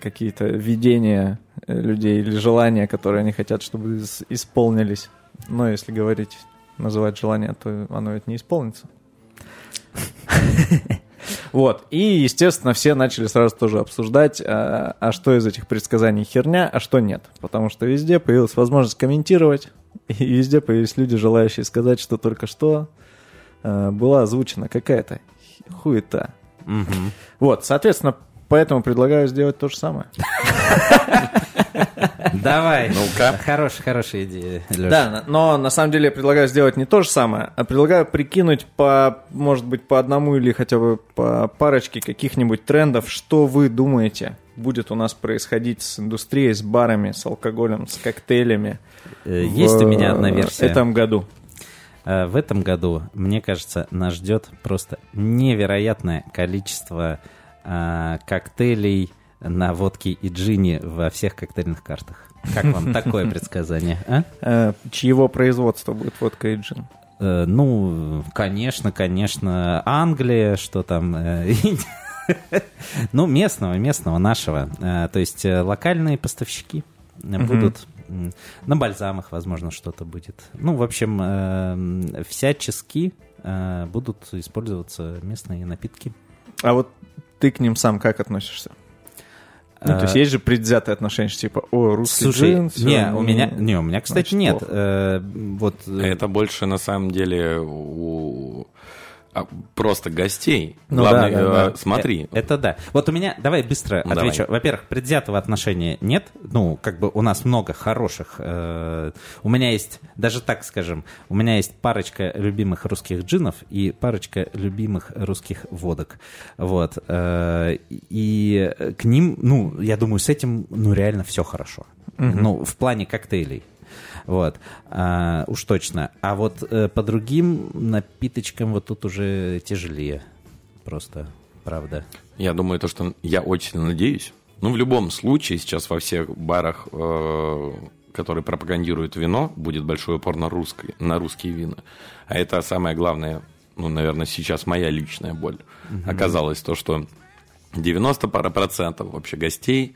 какие-то видения э, людей или желания, которые они хотят, чтобы ис- исполнились. Но если говорить, называть желание, то оно ведь не исполнится. Вот. И, естественно, все начали сразу тоже обсуждать, а, а что из этих предсказаний херня, а что нет. Потому что везде появилась возможность комментировать, и везде появились люди, желающие сказать, что только что э, была озвучена какая-то хуета. Мгм. Вот, соответственно, поэтому предлагаю сделать то же самое. Давай. Ну-ка. Хорошая, хорошая идея, Леша. Да, но на самом деле я предлагаю сделать не то же самое, а предлагаю прикинуть по, может быть, по одному или хотя бы по парочке каких-нибудь трендов, что вы думаете будет у нас происходить с индустрией, с барами, с алкоголем, с коктейлями. Э, Есть у меня одна в версия. этом году. Э, В этом году, мне кажется, нас ждет просто невероятное количество э, коктейлей на водке и джине во всех коктейльных картах. Как вам такое предсказание? а? Э, чьего производства будет водка и джин? Ну, конечно, конечно, Англия, что там... Ну, местного, местного, нашего. То есть локальные поставщики будут... На бальзамах, возможно, что-то будет. Ну, в общем, э, всячески э, будут использоваться местные напитки. А вот ты к ним сам как относишься? Ну, то есть Э, есть же предвзятое отношение, что типа, о, русский Слушай, джин, всё, не, у ну, меня, не, у меня, кстати, значит, нет. плохо. Э, Вот э, Это больше на самом деле у просто гостей. Ну Главное, да, да, э, да. смотри. Э, Это да. Вот у меня, давай быстро Давай. отвечу. Во-первых, предвзятого отношения нет. Ну, как бы у нас много хороших. э, у меня есть, даже так скажем, у меня есть парочка любимых русских джинов и парочка любимых русских водок. Вот. э, и к ним, ну, я думаю, с этим, ну, реально все хорошо. Ну, в плане коктейлей. Вот, А, уж точно. А вот э, по другим напиточкам вот тут уже тяжелее. Просто, правда. Я думаю, то, что я очень надеюсь. Ну, в любом случае, сейчас во всех барах, э, которые пропагандируют вино, будет большой упор на, русский, на русские вина. А это самое главное, ну, наверное, сейчас моя личная боль. Оказалось то, что 90 пара процентов вообще гостей,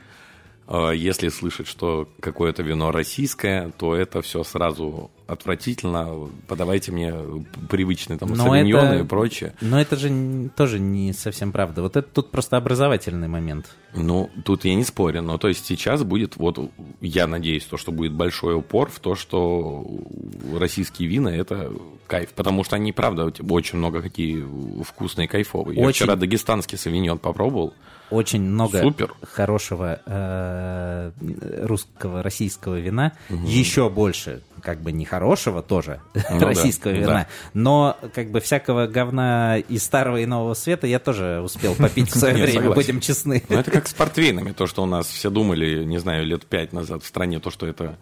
если слышать, что какое-то вино российское, то это все сразу отвратительно. Подавайте мне привычные там Но савиньоны это- и прочее. Но это же тоже не совсем правда. Вот это тут просто образовательный момент. Ну, тут я не спорю, но то есть сейчас будет, вот я надеюсь, то, что будет большой упор в то, что российские вина это кайф, потому что они, правда, очень много какие вкусные, кайфовые. Я Очень. вчера дагестанский савиньон попробовал, Очень много Супер. хорошего э, русского, российского вина. Еще больше, как бы не хорошего тоже, Ну да, российского да. вина. Но как бы всякого говна из старого и нового света я тоже успел попить в свое время, будем честны. Ну, это как с портвейнами, то, что у нас все думали, не знаю, лет пять назад в стране, то, что это,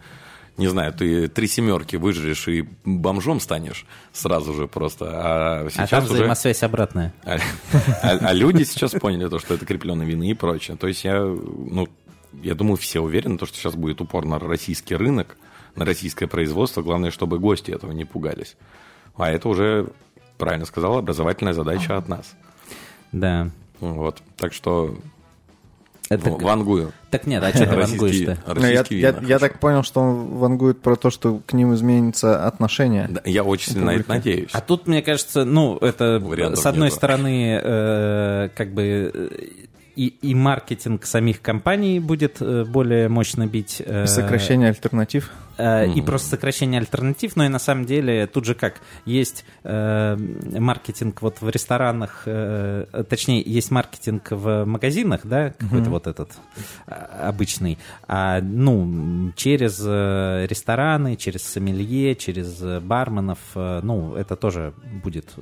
не знаю, ты три семерки выжрешь и бомжом станешь сразу же просто. А А сейчас там уже... взаимосвязь обратная. А, а- а люди сейчас поняли то, что это крепленные вины и прочее. То есть я, ну, я думаю, все уверены, то, что сейчас будет упор на российский рынок, на российское производство. Главное, чтобы гости этого не пугались. А это уже, правильно сказал, образовательная задача от нас. Да. Вот. Так что Это вангую. Так нет, а что ты Российские- вангуешь-то? Ну, я, я- я так понял, что он вангует про то, что к ним изменится отношение. Да, я очень сильно на это надеюсь. А тут, мне кажется, ну, это Вариантов с одной нету. стороны, э, как бы э, и, и маркетинг самих компаний будет э, более мощно бить. э, Сокращение альтернатив. Э, и просто сокращение альтернатив, но и на самом деле тут же как, есть э, маркетинг вот в ресторанах, э, точнее, есть маркетинг в магазинах, да, какой-то вот этот э, обычный, а, ну, через э, рестораны, через сомелье, через барменов, э, ну, это тоже будет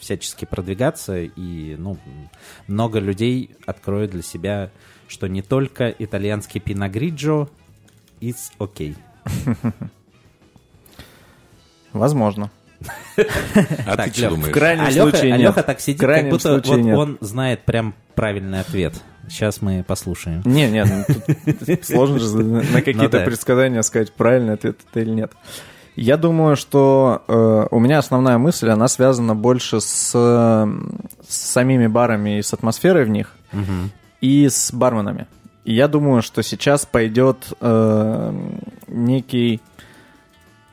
всячески продвигаться, и, ну, много людей откроют для себя, что не только итальянский пиногриджо is okay. Возможно. А ты что В думаешь? крайнем Алёха, случае нет. Алёха так сидит, В крайнем как будто нет. он знает прям правильный ответ. Сейчас мы послушаем. Не, не, ну, сложно же на какие-то да. предсказания сказать, правильный ответ это или нет. Я думаю, что э, у меня основная мысль, она связана больше с, э, с самими барами и с атмосферой в них, и с барменами. Я думаю, что сейчас пойдет э, некий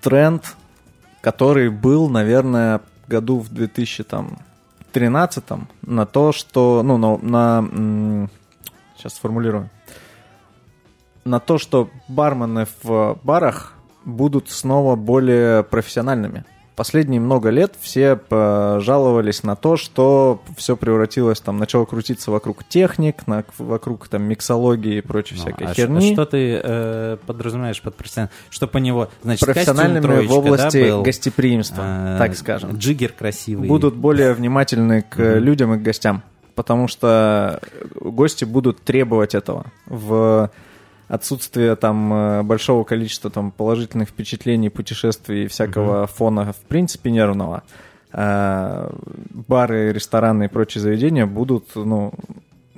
тренд, который был, наверное, году в 2013 на то, что, ну, на, на, сейчас сформулирую, на то, что бармены в барах будут снова более профессиональными. Последние много лет все э, жаловались на то, что все превратилось, там, начало крутиться вокруг техник, на- вокруг там миксологии и прочей всякой а херни. что ты э, подразумеваешь под профессиональным? Что по него, значит, профессиональными троечка, в области да, был? гостеприимства, А, так скажем. Джиггер красивый. Будут более внимательны к э, людям и к гостям, потому что гости будут требовать этого в отсутствие там э, большого количества там положительных впечатлений, путешествий и всякого фона в принципе нервного. э, Бары, рестораны и прочие заведения будут, ну,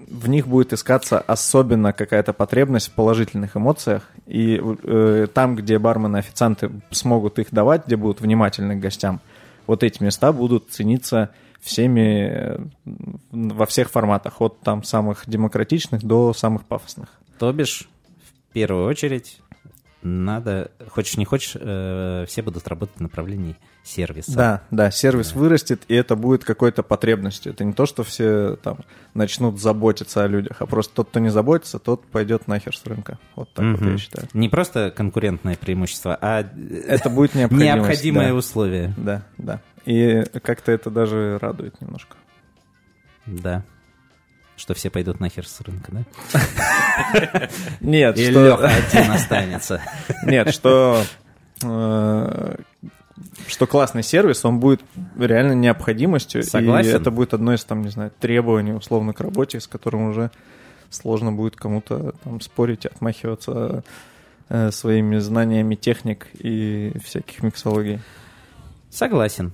в них будет искаться особенно какая-то потребность в положительных эмоциях. И э, там, где бармены, официанты смогут их давать, где будут внимательны к гостям, вот эти места будут цениться всеми э, во всех форматах, от там самых демократичных до самых пафосных. То бишь, первую очередь, надо, хочешь не хочешь, э, все будут работать в направлении сервиса. Да, да, сервис вырастет, и это будет какой-то потребностью. Это не то, что все там начнут заботиться о людях, а просто тот, кто не заботится, тот пойдет нахер с рынка. Вот так вот Мгм. я считаю. Не просто конкурентное преимущество, а Это будет необходимое да. условие. Да, да. И как-то это даже радует немножко. Да. Что все пойдут нахер с рынка, да? Нет, И что... Леха один останется. Нет, что... Что классный сервис, он будет реально необходимостью. Согласен. И это будет одно из, там, не знаю, требований условно к работе, с которым уже сложно будет кому-то там спорить, отмахиваться э, своими знаниями техник и всяких миксологий. Согласен.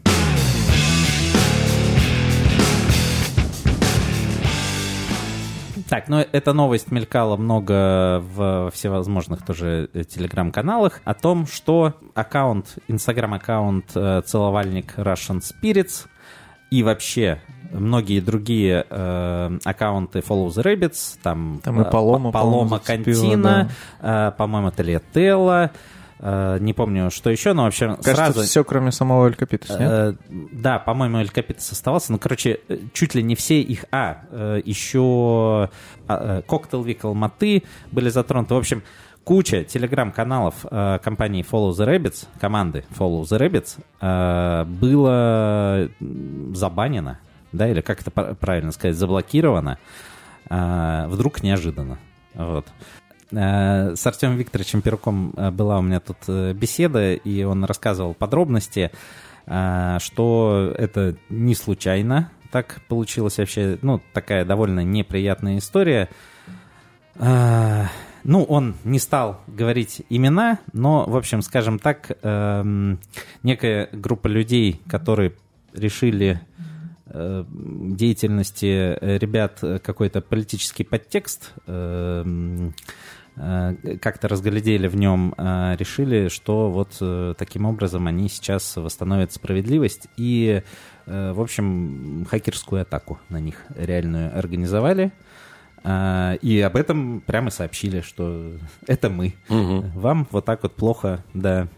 Так, ну эта новость мелькала много в всевозможных тоже э, телеграм-каналах о том, что аккаунт, инстаграм-аккаунт э, целовальник Russian Spirits и вообще многие другие э, аккаунты Follow the Rabbits, там, Там и э, Палома, Палома по-моему, зацепила, Cantina, э, по-моему, Tagliatella, э, не помню, что еще, но вообще Кажется, сразу... все, кроме самого El Copitas, нет? Э, да, по-моему, El Copitas оставался. Ну, короче, э, чуть ли не все их... А, э, еще э, Cocktail Week Алматы были затронуты. В общем, куча телеграм-каналов э, компании Follow the Rabbits, команды Follow the Rabbits, э, было забанено, да, или как это пр- правильно сказать, заблокировано, э, вдруг неожиданно. Вот. Э, С Артемом Викторовичем Перуком э, была у меня тут э, беседа, и он рассказывал подробности, что это не случайно так получилось вообще, ну, такая довольно неприятная история. Ну, он не стал говорить имена, но, в общем, скажем так, эм, некая группа людей, которые решили деятельности ребят какой-то политический подтекст, эм, как-то разглядели в нем, э, решили, что вот э, таким образом они сейчас восстановят справедливость и, э, в общем, хакерскую атаку на них реальную организовали. И об этом прямо сообщили, что это мы. Вам вот так вот плохо, да,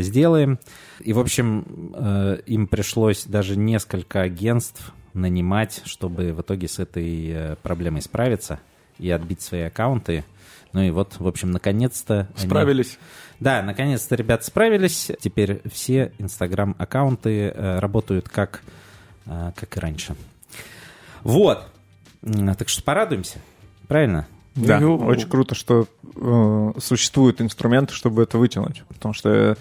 сделаем. И, в общем, э, им пришлось даже несколько агентств нанимать, чтобы в итоге с этой э, проблемой справиться и отбить свои аккаунты. Ну и вот, в общем, наконец-то... они- Справились. Да, наконец-то ребята справились. Теперь все инстаграм-аккаунты э, работают как, э, как и раньше. Вот. Так что порадуемся. Правильно? Да, Ну, очень круто, что э, существуют инструменты, чтобы это вытянуть. Потому что э,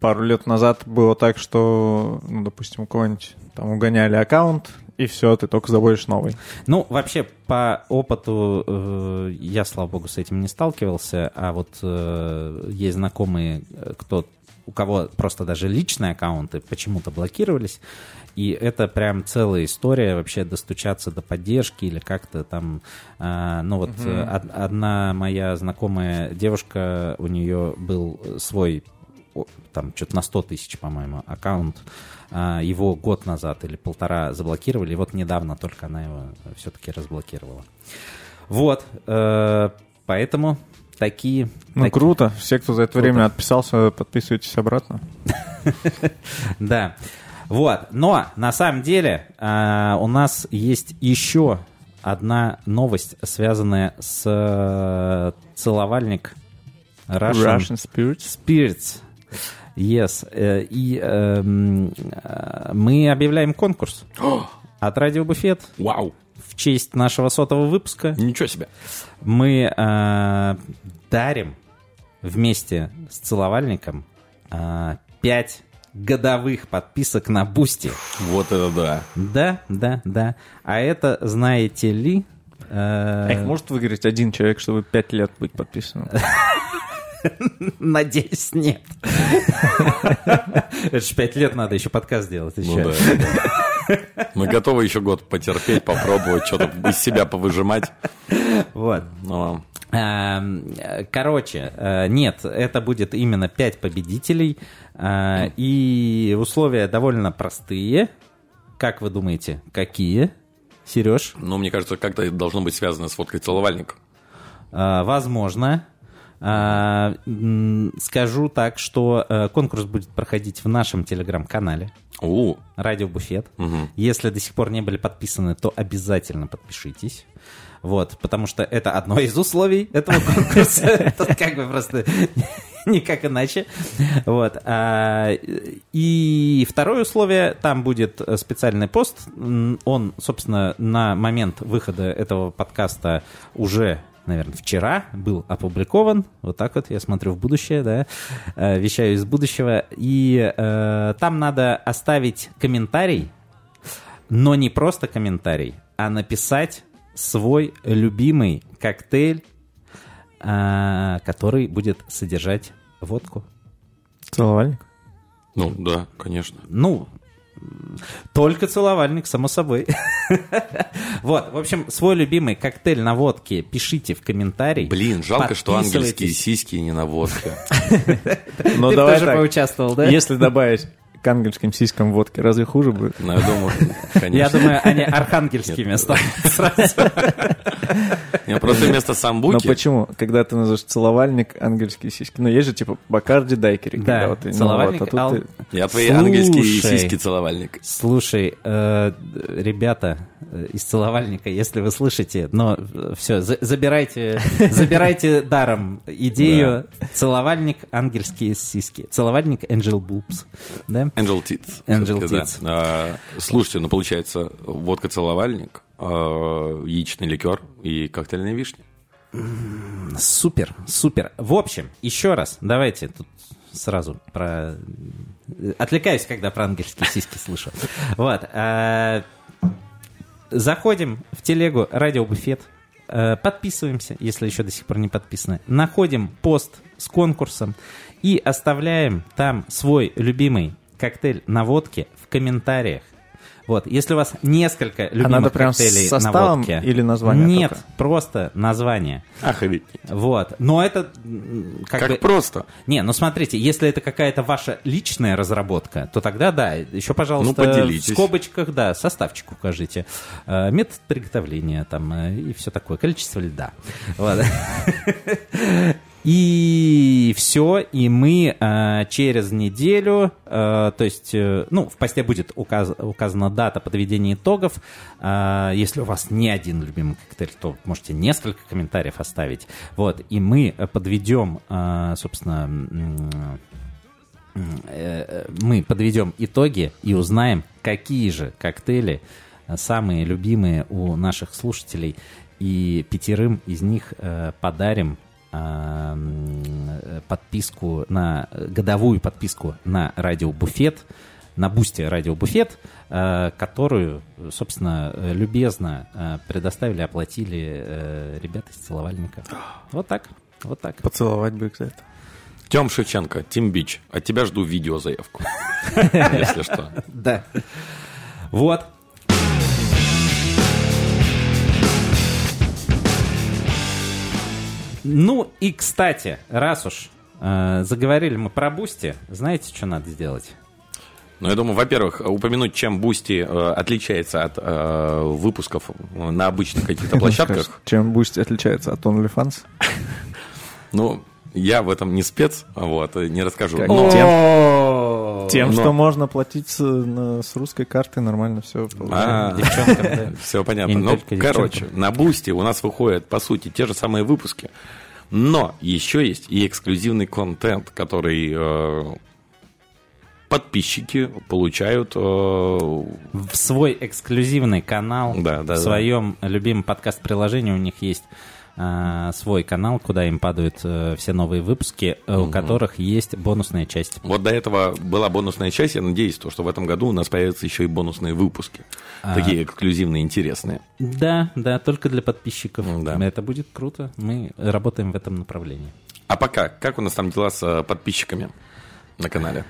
пару лет назад было так, что, ну, допустим, у кого-нибудь там угоняли аккаунт, и все, ты только заводишь новый. Ну, вообще, по опыту э, я, слава богу, с этим не сталкивался, а вот э, есть знакомые, э, кто, у кого просто даже личные аккаунты почему-то блокировались, и это прям целая история вообще достучаться до поддержки или как-то там, э, ну вот э, од- одна моя знакомая девушка, у нее был свой там что-то на 100 тысяч, по-моему, аккаунт. А, Его год назад или полтора заблокировали, и вот недавно только она его все-таки разблокировала. Вот, э, поэтому такие... Ну, таки- круто. Все, кто за это время отписался, подписывайтесь обратно. Да. Вот. Но на самом деле а, у нас есть еще одна новость, связанная с э, целовальник Russian, Russian Spirits. Spirits. Yes. Э, И эм, э, мы объявляем конкурс от Радио Буфет Вау. в честь нашего сотого выпуска. Ничего себе. Мы э, дарим вместе с целовальником э, 5 годовых подписок на Boosty. Вот это да. Да, да, да. А это, знаете ли... э, А их может выиграть один человек, чтобы пять лет быть подписанным? Надеюсь, нет. Это же 5 лет надо еще подкаст делать. Ну еще. да. Мы готовы еще год потерпеть, попробовать что-то из себя повыжимать. Вот. Но Эм, э, Короче, э, нет, это будет именно 5 победителей. э, И условия довольно простые. Как вы думаете, какие? Сереж? ну, мне кажется, как-то это должно быть связано с фоткой целовальника. Э, Возможно. М, Скажу так, что э, конкурс будет проходить в нашем телеграм-канале. Радио Буфет. Если до сих пор не были подписаны, то обязательно подпишитесь. Вот, потому что это одно из условий этого конкурса. Это как бы просто никак иначе. Вот. а, И второе условие, там будет специальный пост. Он, собственно, на момент выхода этого подкаста уже наверное, вчера был опубликован. Вот так вот я смотрю в будущее, да, э, вещаю из будущего. И э, там надо оставить комментарий, но не просто комментарий, а написать свой любимый коктейль, э, который будет содержать водку. Целовальник? ну да, конечно. Ну, только целовальник, само собой. Вот, в общем, свой любимый коктейль на водке пишите в комментарий. Блин, жалко, что ангельские сиськи не на водке. Ну, Ты давай тоже поучаствовал, да? Если добавить к ангельским сиськам водки, разве хуже будет? Ну, я думаю, Я конечно. думаю, они архангельскими станут сразу. Я просто вместо Но самбуки... почему? Когда ты назовешь целовальник, ангельские сиськи. Ну, есть же типа Бакарди Дайкери. Да, когда вот ты- ну, целовальник, а ты- Я твои ангельские сиськи целовальник. Слушай, э, ребята из целовальника, если вы слышите, но все, забирайте, забирайте даром идею целовальник ангельские сиськи, целовальник angel boobs, да? Angel Tits. Angel Всё-таки, да. Tits. А, Слушайте, ну получается водка-целовальник, а, яичный ликер и коктейльная вишня. Супер, супер. В общем, еще раз, давайте тут сразу про... Отвлекаюсь, когда про ангельские сиськи слышу. Вот. Заходим в телегу Радио Буфет. э, Подписываемся, если еще до сих пор не подписаны. Находим пост с конкурсом и оставляем там свой любимый коктейль на водке в комментариях. Вот, если у вас несколько любимых А надо прям с коктейлей на составом водке, или название Нет, только? просто название. Охренеть. Вот. Но это как, Как бы... просто. Не, ну смотрите, если это какая-то ваша личная разработка, то тогда да, еще, пожалуйста, Ну, поделитесь. в скобочках, да, составчик укажите. Э, метод приготовления там э, и все такое, количество льда. Вот. И все, и мы э, через неделю, э, то есть, э, ну, в посте будет указ, указана дата подведения итогов. Э, если у вас не один любимый коктейль, то можете несколько комментариев оставить. Вот, и мы подведем, э, собственно, э, мы подведем итоги и узнаем, какие же коктейли самые любимые у наших слушателей. И пятерым из них э, подарим подписку на годовую подписку на радио Буфет, на Бусте радио Буфет, э, которую, собственно, любезно э, предоставили, оплатили э, ребята из целовальника. Вот так. Вот так. Поцеловать бы, кстати. Тем Шевченко, Тим Бич, от тебя жду видеозаявку. Если что. Да. Вот. Ну и, кстати, раз уж э, заговорили мы про Boosty, знаете, что надо сделать? Ну, я думаю, во-первых, упомянуть, чем Boosty э, отличается от э, выпусков на обычных каких-то площадках. Чем Boosty отличается от OnlyFans? Ну, я в этом не спец, вот, не расскажу. Как? Но... Тем, тем что можно платить с, на, с русской карты, нормально все. А, Все понятно. Ну, короче, на Boosty у нас выходят, по сути, те же самые выпуски, но еще есть и эксклюзивный контент, который э, подписчики получают э, в свой эксклюзивный канал, да, да, в своем да. любимом подкаст-приложении у них есть э, свой канал, куда им падают э, все новые выпуски, э, угу. у которых есть бонусная часть. Вот до этого была бонусная часть, я надеюсь, то, что в этом году у нас появятся еще и бонусные выпуски, а... такие эксклюзивные, интересные. Да, да, только для подписчиков. Да. Это будет круто. Мы работаем в этом направлении. А пока, как у нас там дела с э, подписчиками на канале?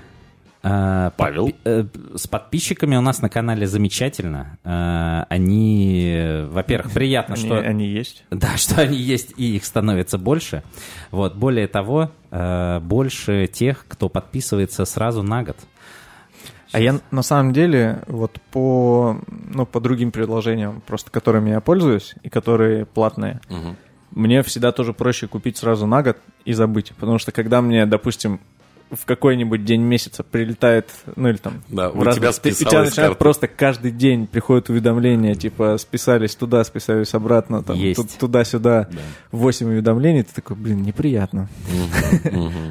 А, Павел? Э, с подписчиками у нас на канале замечательно. А, они, во-первых, приятно, они, что... Они есть? Да, что они есть, и их становится больше. Вот, более того, а, больше тех, кто подписывается сразу на год. А я на самом деле вот по, ну, по другим предложениям, просто которыми я пользуюсь и которые платные, угу. мне всегда тоже проще купить сразу на год и забыть. Потому что когда мне, допустим, в какой-нибудь день месяца прилетает, ну или там... Да, у тебя списалось У тебя начинает просто каждый день приходит уведомление, типа, списались туда, списались обратно, там, туда-сюда, да. 8 уведомлений, ты такой, блин, неприятно.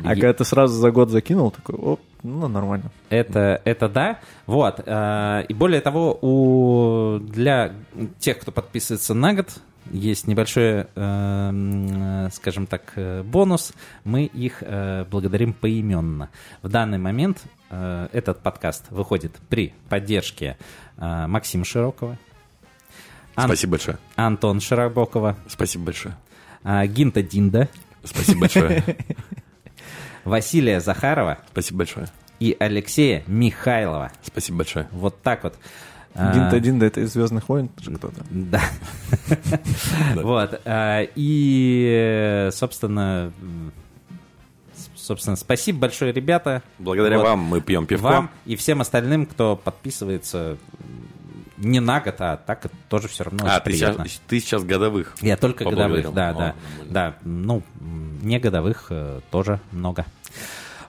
А когда ты сразу за год закинул, такой, оп, ну, нормально. Это, это да. Вот. Э, и более того, у, для тех, кто подписывается на год, есть небольшой, э, скажем так, э, бонус. Мы их э, благодарим поименно. В данный момент этот подкаст выходит при поддержке Максима Широкого. Ан- Спасибо большое. Антон Широбокова. Спасибо большое. Гинта Динда. Спасибо большое. Василия Захарова. Спасибо большое. И Алексея Михайлова. Спасибо большое. Вот так вот. Динта Динда это из Звездных войн же кто-то. Да. Вот. А, и, собственно, собственно, спасибо большое, ребята. Благодаря вам мы пьем пивко. Вам и всем остальным, кто подписывается не на год, а так тоже все равно а, ты приятно. Сейчас, ты сейчас годовых. Я только годовых, да, О, да. Да, ну, не годовых э, тоже много.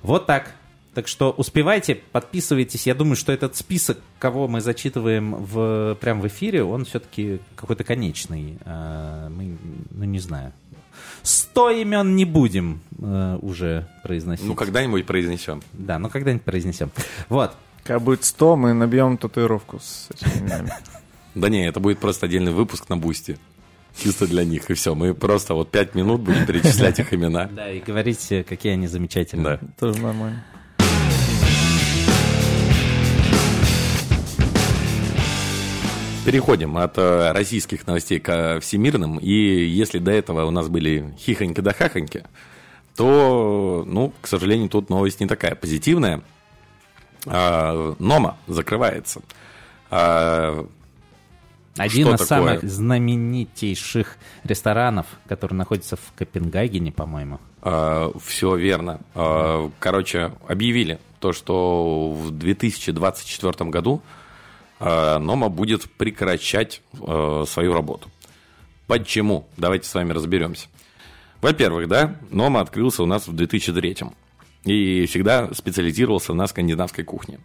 Вот так. Так что успевайте, подписывайтесь. Я думаю, что этот список, кого мы зачитываем в, прямо в эфире, он все-таки какой-то конечный. А, мы, ну, не знаю. Сто имен не будем э, уже произносить. Ну, когда-нибудь произнесем. Да, ну, когда-нибудь произнесем. Вот. Когда будет сто, мы набьем татуировку с этими именами. Да не, это будет просто отдельный выпуск на Boosty. Чисто для них, и все. Мы просто вот пять минут будем перечислять их имена. Да, и говорить, какие они замечательные. Да. Тоже нормально. Переходим от э, российских новостей к всемирным. И если до этого у нас были хихоньки да хахоньки, то, ну, к сожалению, тут новость не такая позитивная. А, Нома закрывается. А, Один из такое? самых знаменитейших ресторанов, который находится в Копенгагене, по-моему. А, все верно. А, короче, объявили то, что в 2024 году Э, Нома будет прекращать э, свою работу. Почему? Давайте с вами разберемся. Во-первых, да, Нома открылся у нас в 2003 и всегда специализировался на скандинавской кухне.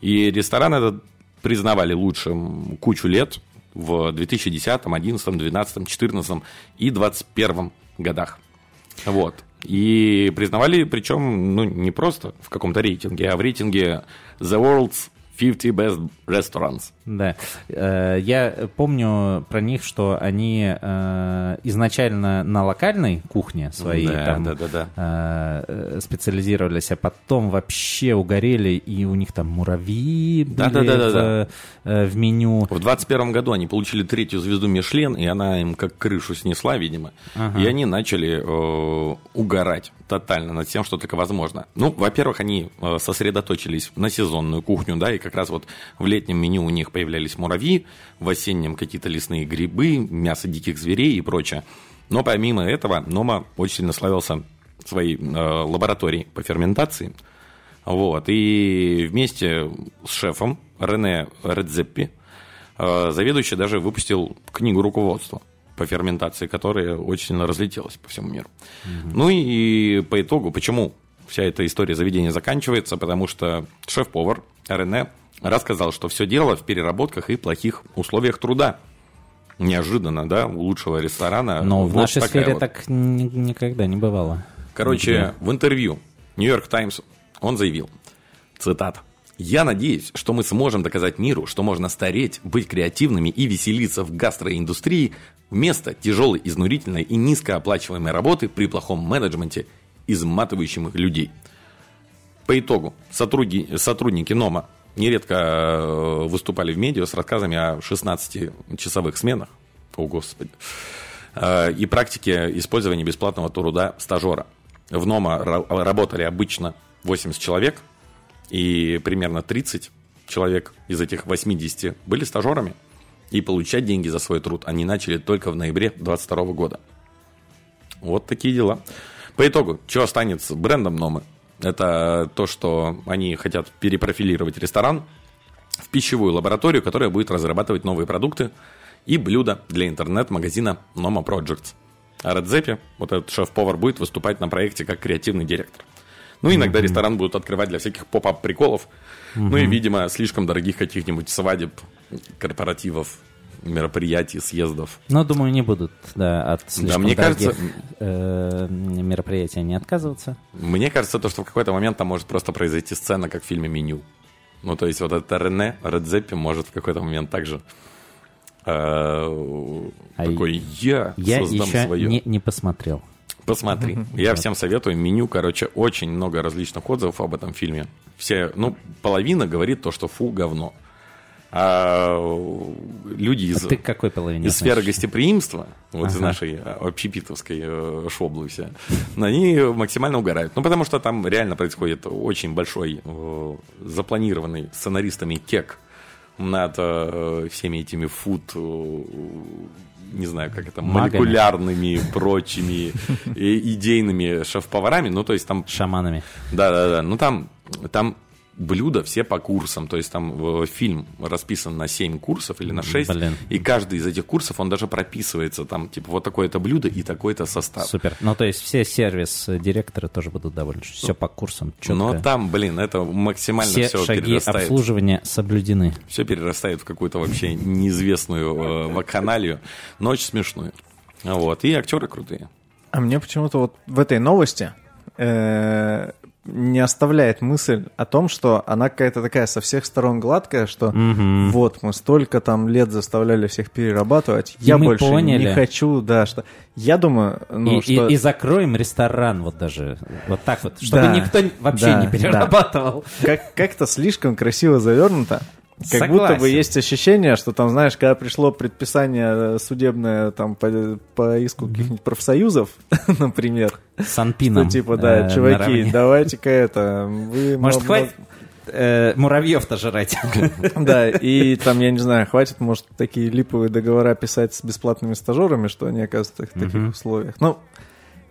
И ресторан этот признавали лучшим кучу лет в 2010, 2011, 2012, 2014 и 2021 годах. Вот. И признавали, причем, ну, не просто в каком-то рейтинге, а в рейтинге The World's 50 Best Restaurants. Да. Э, я помню про них, что они э, изначально на локальной кухне своей Да, там да, да, да. э, специализировались, а потом вообще угорели, и у них там муравьи были Да, да, да, да, в, да. в меню. В 21 году они получили третью звезду Мишлен, и она им как крышу снесла, видимо. И они начали угорать тотально над тем, что только возможно. Ну, во-первых, они э, сосредоточились на сезонную кухню, да, и как раз вот в летнем меню у них появлялись муравьи, в осеннем какие-то лесные грибы, мясо диких зверей и прочее. Но помимо этого, Нома очень сильно славился своей э, лабораторией по ферментации. Вот. И вместе с шефом Рене Редзеппи э, заведующий даже выпустил книгу руководства по ферментации, которая очень сильно разлетелась по всему миру. Ну и по итогу, почему вся эта история заведения заканчивается? Потому что шеф-повар Рене рассказал, что все дело в переработках и плохих условиях труда. Неожиданно, да, у лучшего ресторана. Но в вот нашей такая сфере вот. так ни- никогда не бывало. Короче, в интервью Нью-Йорк Таймс он заявил, цитат, «Я надеюсь, что мы сможем доказать миру, что можно стареть, быть креативными и веселиться в гастроиндустрии вместо тяжелой, изнурительной и низкооплачиваемой работы при плохом менеджменте изматывающим людей». По итогу, сотрудники, сотрудники НОМа нередко э, выступали в медиа с рассказами о 16-часовых сменах. О, Господи. Э, И практике использования бесплатного труда стажера. В НОМа ра- работали обычно 80 человек, и примерно 30 человек из этих 80 были стажерами. И получать деньги за свой труд они начали только в ноябре 2022 года. Вот такие дела. По итогу, что останется брендом Номы? Это то, что они хотят перепрофилировать ресторан в пищевую лабораторию, которая будет разрабатывать новые продукты и блюда для интернет-магазина Noma Projects. А Редзепи, вот этот шеф-повар, будет выступать на проекте как креативный директор. Ну, иногда ресторан будут открывать для всяких поп-ап приколов. Ну и, видимо, слишком дорогих каких-нибудь свадеб, корпоративов, мероприятий, съездов. Но, думаю, не будут да, от слишком мне дорогих, кажется- э, мероприятий не отказываться. Мне кажется, то, что в какой-то момент там может просто произойти сцена, как в фильме «Меню». Ну, то есть вот это Рене Редзеппи может в какой-то момент также э, А такой «Я, Я создам еще свое». не, не посмотрел. Посмотри. Я всем советую. Меню, короче, очень много различных отзывов об этом фильме. Все, ну, половина говорит то, что фу, говно. А люди из, Ты к какой половине из сферы гостеприимства, вот из Ага. нашей э, общепитовской э, шоблы все, они максимально угорают. Ну, потому что там реально происходит очень большой э, запланированный сценаристами кек над всеми этими фуд, не знаю, как это, Магами. молекулярными, прочими идейными шеф-поварами. Ну, то есть там Шаманами. да, да, да. Ну там, там блюда все по курсам. То есть там э, фильм расписан на 7 курсов или на 6. Блин. И каждый из этих курсов, он даже прописывается. Там, типа, вот такое-то блюдо и такой-то состав. Супер. Ну, то есть все сервис-директоры тоже будут довольны. Все по курсам, четко. Но там, блин, это максимально все все, шаги перерастает. обслуживания соблюдены. Все перерастает в какую-то вообще неизвестную э, вакханалию, но очень смешную. Вот. И актеры крутые. А мне почему-то вот в этой новости э, не оставляет мысль о том, что она какая-то такая со всех сторон гладкая, что вот мы столько там лет заставляли всех перерабатывать, я мы больше поняли. не хочу, да, что я думаю, ну и, что и- и закроем ресторан вот даже вот так вот, чтобы Да, никто вообще да, не перерабатывал. как как-то слишком красиво завернуто. Как Согласен. будто бы есть ощущение, что там, знаешь, когда пришло предписание э, судебное там по, по иску каких-нибудь профсоюзов, например, С Санпином. Ну, типа, да, э, чуваки, давайте-ка это... Может, мо- хватит э, муравьев-то жрать? Да, и там, я не знаю, хватит, может, такие липовые договора писать с бесплатными стажерами, что они оказываются в таких условиях. Ну,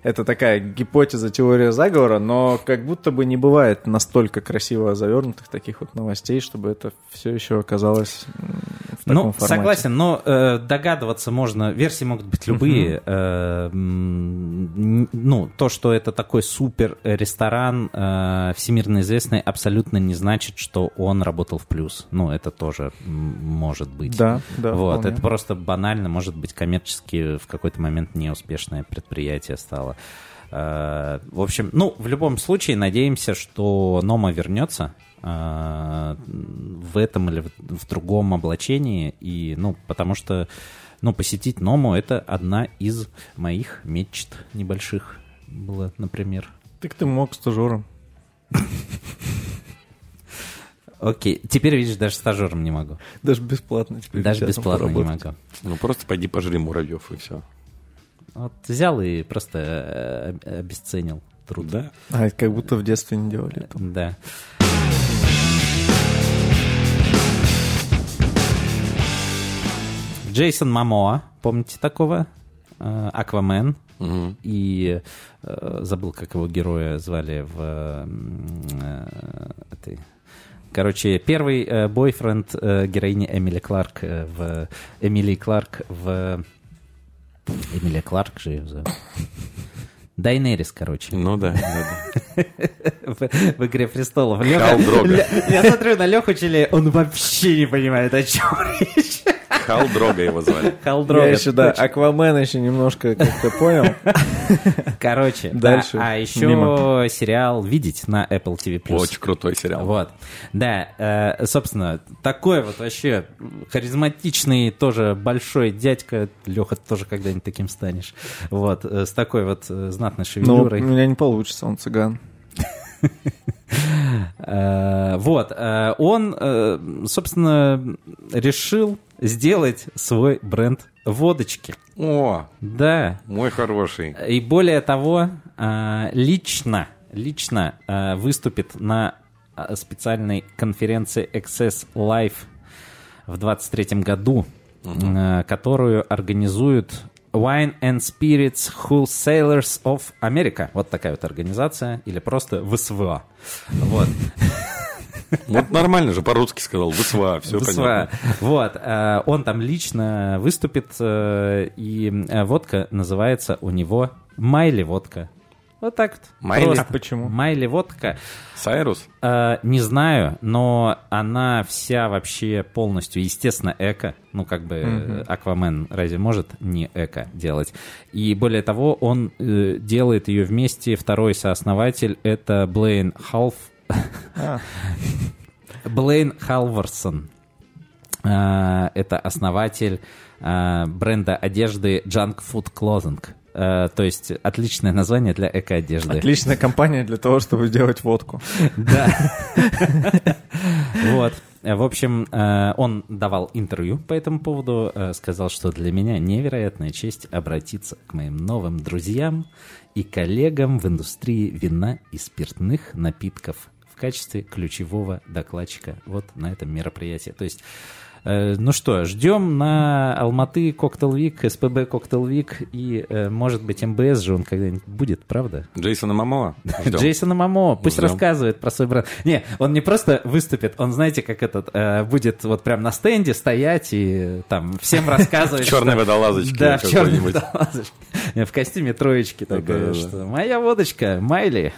это такая гипотеза, теория заговора, но как будто бы не бывает настолько красиво завернутых таких вот новостей, чтобы это все еще оказалось в таком Ну, формате. согласен, но э, догадываться можно, версии могут быть любые. Э, м, ну, то, что это такой супер ресторан, э, всемирно известный, абсолютно не значит, что он работал в плюс. Ну, это тоже может быть. Да, да. вот, вполне. это просто банально, может быть, коммерчески в какой-то момент неуспешное предприятие стало. Э, В общем, ну, в любом случае, надеемся, что Нома вернется э, в этом или в- другом облачении. И, ну, потому что, ну, посетить Ному — это одна из моих мечт небольших было, например. Так ты мог стажером. Окей, теперь, видишь, даже стажером не могу. Даже бесплатно теперь. Даже бесплатно не могу. Ну, просто пойди пожри муравьев, и все. Вот взял и просто э, обесценил труд. Да? А, это как будто в детстве не делали это. Да. Джейсон Мамоа, помните такого? Э, Аквамен. Мгм. И э, забыл, как его героя звали в э, этой... Короче, первый э, бойфренд э, героини Эмили Кларк э, в Эмилии Кларк в Эмилия Кларк же ее зовут. Дайнерис, короче. Ну да, да, да. в, в «Игре престолов». Леха- Хал Дрога. Ле- я смотрю на Леху Челе, он вообще не понимает, о чем речь. Хал Дрога его звали. Хал Дрога, Я еще, да. Аквамен еще немножко как-то понял. Короче, Дальше да, а еще мимо. сериал «Видеть» на Apple TV+. Очень крутой сериал. Вот. Да, э, собственно, такой вот вообще харизматичный, тоже большой дядька. Леха, ты тоже когда-нибудь таким станешь. Вот, э, с такой вот э, знатной Ну, у шевелюрой. меня не получится, он цыган. Э, Вот, э, он, э, собственно, решил сделать свой бренд водочки. О, Да, мой хороший. и более того, лично, лично выступит на специальной конференции Access Live в 23 году, которую организует Wine and Spirits Wholesalers of America. Вот такая вот организация, или просто ВСВА. Вот. Вот нормально же по-русски сказал. ВСВА, все ВСВА. понятно. Вот. э, Он там лично выступит, э, и э, водка называется у него Майли водка. Вот так вот. Майли? Просто. А почему? Майли водка. Сайрус? Э, не знаю, но она вся вообще полностью, естественно, эко. Ну, как бы э, Аквамен разве может не эко делать? И более того, он э, делает ее вместе. Второй сооснователь — это Блейн Халф. А. Блейн Халварсон. Э, Это основатель э, бренда одежды Junk Food Clothing. Э, То есть отличное название для эко-одежды. Отличная компания для того, чтобы делать водку. Да. Вот. В общем, э, он давал интервью по этому поводу, э, сказал, что для меня невероятная честь обратиться к моим новым друзьям и коллегам в индустрии вина и спиртных напитков в качестве ключевого докладчика вот на этом мероприятии. То есть ну что, ждем на Алматы Cocktail Week, СПБ Cocktail Week и, э, может быть, МБС же он когда-нибудь будет, правда? Джейсона Момоа? Ждем. Джейсона Момоа, пусть Ждем. рассказывает про свой бренд. Не, он не просто выступит, он, знаете, как этот, э, будет вот прям на стенде стоять и там всем рассказывать. В черной водолазочке Да, в черной водолазочке. В костюме троечки Да-да-да. что моя водочка, Meili.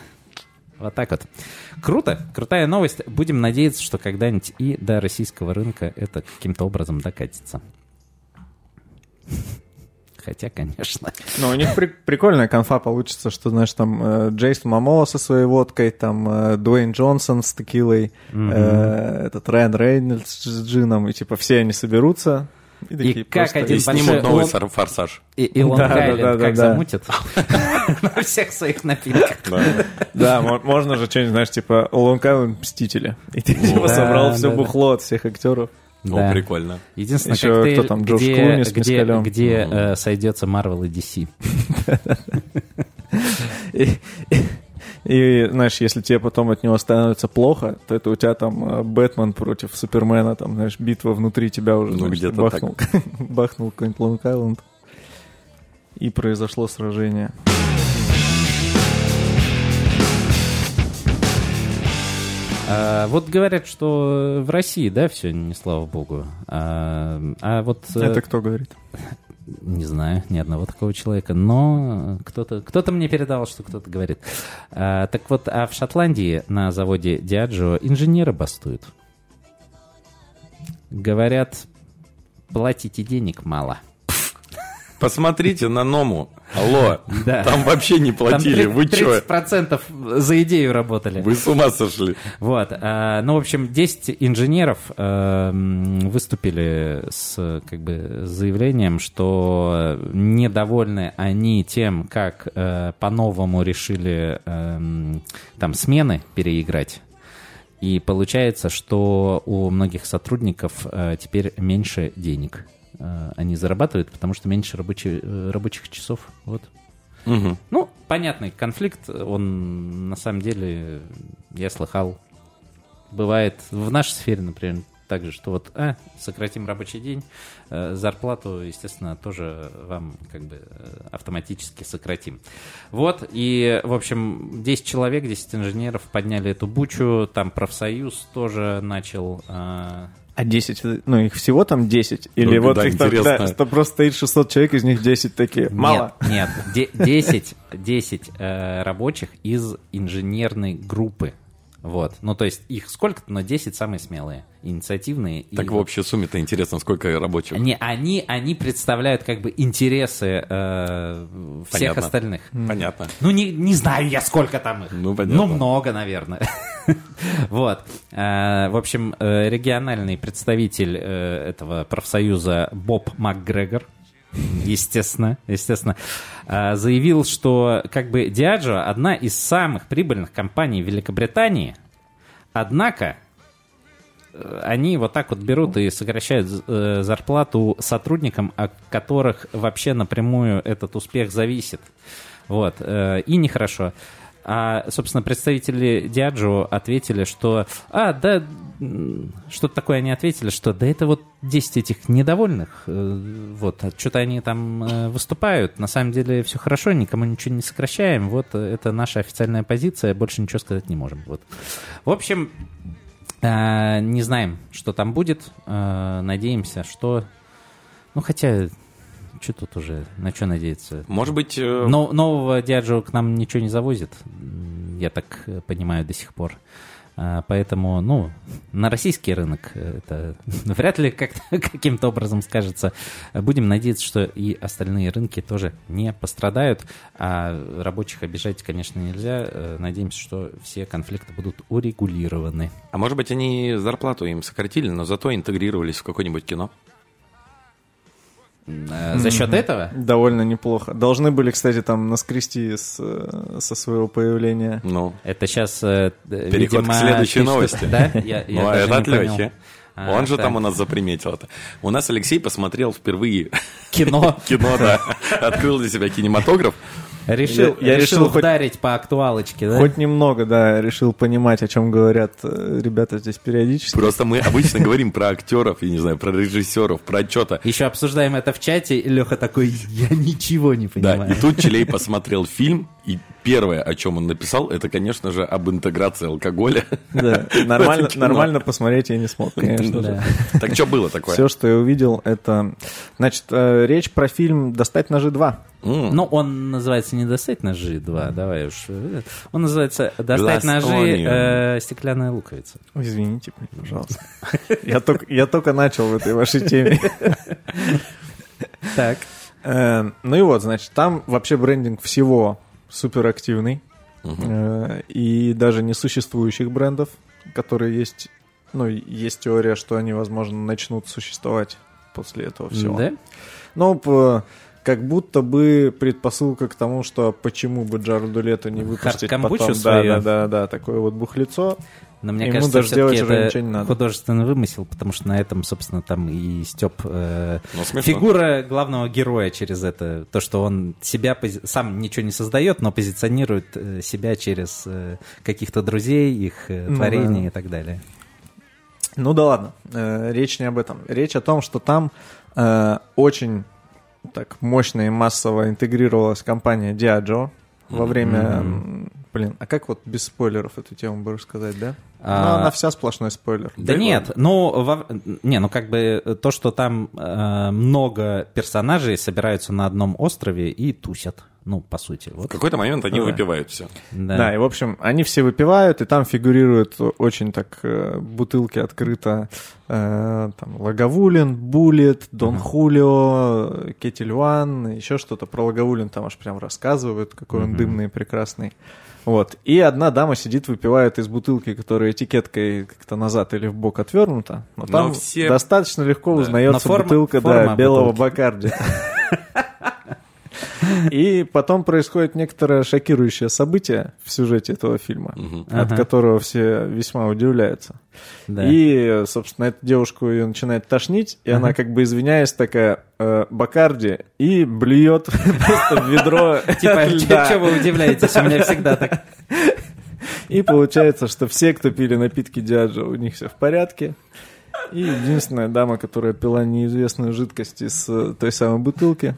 Вот так вот. Круто, крутая новость. Будем надеяться, что когда-нибудь и до российского рынка это каким-то образом докатится. Хотя, конечно. Ну, у них при- прикольная конфа получится, что, знаешь, там э, Джейсон Мамоа со своей водкой, там э, Дуэйн Джонсон с текилой, э, этот Райан Рейнольдс с джином, и типа все они соберутся. И, такие как просто- один И снимут большой новый лон- форсаж. И, и Лонг Да, Айленд да, да, как да. замутит на всех своих напитках. Да, мо- можно же что-нибудь, знаешь, типа Лонг Айленд Мстители. И ты типа собрал все бухло от всех актеров. Да. О, прикольно. Единственное, Еще коктейль, кто там, Джордж где, Клуни с где, мескалем. где э, сойдется Marvel и DC. И, знаешь, если тебе потом от него становится плохо, то это у тебя там э, Бэтмен против Супермена, там, знаешь, битва внутри тебя уже, Ну, где-то бахнул, бахнул какой-нибудь Лонг Айленд. И произошло сражение. А, вот говорят, что в России, да, все, не слава богу. А, а вот... э, Это кто говорит? Не знаю, ни одного такого человека, но кто-то кто мне передал, что кто-то говорит. А, так вот, а в Шотландии на заводе Diageo инженеры бастуют. Говорят, платите денег мало. Посмотрите на Ному. Алло, Да. там вообще не платили. Там Вы чё? 30% за идею работали. Вы с ума сошли. Вот, а, ну, в общем, 10 инженеров э, м, выступили с как бы заявлением, что недовольны они тем, как э, по-новому решили эм, там смены переиграть. И получается, что у многих сотрудников э, теперь меньше денег они зарабатывают, потому что меньше рабочи- э, рабочих часов. Вот. Мгм. Ну, понятный конфликт, он на самом деле, я слыхал, бывает в нашей сфере, например, также, что вот, а, сократим рабочий день, э, зарплату, естественно, тоже вам как бы э, автоматически сократим. Вот, и, в общем, 10 человек, 10 инженеров подняли эту бучу, там профсоюз тоже начал... А 10, это- ну их всего там 10? Или Ну, вот да, их там, интересно. да, что просто стоит 600 человек, из них 10 такие, мало. Нет, нет, де- 10, 10 э, рабочих из инженерной группы. Вот. Ну, то есть их сколько-то, но 10 самые смелые, инициативные. и Так в вот- общей сумме-то интересно, сколько рабочих. Не, они, они представляют как бы интересы э, всех Понятно. остальных. Понятно. Ну, не, не знаю я, сколько там их. Ну, понятно. Ну, много, наверное. Вот. Э, В общем, э, региональный представитель э, этого профсоюза Боб МакГрегор, естественно, естественно, э, заявил, что как бы Diageo одна из самых прибыльных компаний Великобритании, однако э, они вот так вот берут и сокращают э, зарплату сотрудникам, от которых вообще напрямую этот успех зависит. Вот. э, И нехорошо. А, собственно, представители Diageo ответили, что... А, да, что-то такое они ответили, что да это вот 10 этих недовольных, э, вот, а что-то они там э, выступают. На самом деле все хорошо, никому ничего не сокращаем. Вот э, это наша официальная позиция, больше ничего сказать не можем. Вот. В общем, не знаем, что там будет. Надеемся, что... Ну, хотя, что тут уже, на что надеяться? Может быть, э, Но, нового Диаджо к нам ничего не завозит, я так э, понимаю до сих пор. А, Поэтому, ну, на российский рынок э, это вряд ли как каким-то образом скажется. Будем надеяться, что и остальные рынки тоже не пострадают. А рабочих обижать, конечно, нельзя. Надеемся, что все конфликты будут урегулированы. а может быть, они зарплату им сократили, но зато интегрировались в какое-нибудь кино? Э, За счет этого Довольно неплохо. Должны были, кстати, там наскрести с, э, со своего появления. Ну, это сейчас, э, д- Переход видимо, к следующей новости. Да? Я, я ну, а это от. Лехи. А, Он же так. там у нас заприметил это. У нас Алексей посмотрел впервые кино. кино, да. Открыл для себя кинематограф. Решил, Я- я решил, решил хоть- вдарить по актуалочке, да? Хоть немного, да, решил понимать, о чем говорят э, ребята здесь периодически. Просто мы обычно говорим про актеров, я не знаю, про режиссеров, про что-то. Еще обсуждаем это в чате, и Леха такой, я ничего не Да, понимаю. и тут Челей посмотрел фильм, и первое, о чем он написал, это, конечно же, об интеграции алкоголя. Да, нормально, нормально посмотреть я не смог, конечно же. Так что было такое? Все, что я увидел, это... Значит, э, речь про фильм «Достать ножи 2». М, Ну, он называется не «Достать ножи 2», давай уж. Он называется «Достать Glass ножи. Э, Стеклянная луковица». Ой, Извините, пожалуйста. Я только, я только начал в этой вашей теме. Так. Э, Ну и вот, значит, там вообще брендинг всего суперактивный. Э, И даже несуществующих брендов, которые есть... Ну, есть теория, что они, возможно, начнут существовать после этого всего. Да? Ну, п- как будто бы предпосылка к тому, что почему бы Джареду Лето не выпустить потом... Да, да, да, да, такое вот бухлецо. Но мне Ему кажется, даже делать уже это ничего не надо. художественный вымысел, потому что на этом, собственно, там и Степ Ну, смешно. фигура главного героя через это. То, что он себя пози- сам ничего не создает, но позиционирует э, себя через э, каких-то друзей, их э, Ну творения да. и так далее. Ну да ладно, э, речь не об этом. Речь о том, что там э, очень так мощно и массово интегрировалась компания Diageo во время м, Блин, а как вот без спойлеров эту тему будешь сказать, да? А, Ну, она вся сплошной спойлер. Да нет, ну, во- не, ну как бы то, что там э, много персонажей собираются на одном острове и тусят, ну, по сути. В Вот, какой-то момент они Да. выпивают все. да. Да. и в общем, они все выпивают, и там фигурируют очень так э, бутылки открыто. э, там Лаговулин, Буллет, Дон Хулио, Кетель Ван, еще что-то про Лаговулин там аж прям рассказывают, какой он дымный и прекрасный. Вот. И одна дама сидит, выпивает из бутылки, которая этикеткой как-то назад или в бок отвернута. Но Но там все- достаточно легко Да. узнается Но форма- бутылка форма да, белого бутылки. Бакарди. И потом происходит некоторое шокирующее событие в сюжете этого фильма, от Ага. которого все весьма удивляются. Да. И, собственно, эту девушку ее начинает тошнить, и она, как бы извиняясь, такая э, Бакарди, и блюет просто в ведро Типа, что вы удивляетесь, у меня всегда так. И получается, что все, кто пили напитки Диаджо, у них все в порядке. И единственная дама, которая пила неизвестную жидкость из э, той самой бутылки.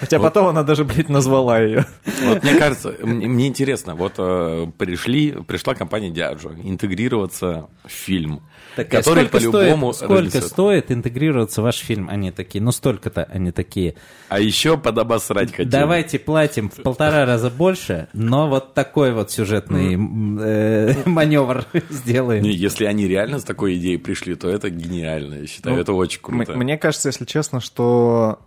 Хотя потом она даже, блядь, назвала ее. Вот мне кажется, мне, интересно, вот э, пришли, пришла компания Diageo интегрироваться в фильм, Так, а который сколько по-любому сколько разнесет. стоит интегрироваться в ваш фильм? Они такие, ну столько-то они такие. А еще подобосрать хотели. Давайте платим в полтора раза больше, но вот такой вот сюжетный э, маневр сделаем. Не, если они реально с такой идеей пришли, то это гениально, я считаю, Ну, это очень круто. Мне кажется, если честно, что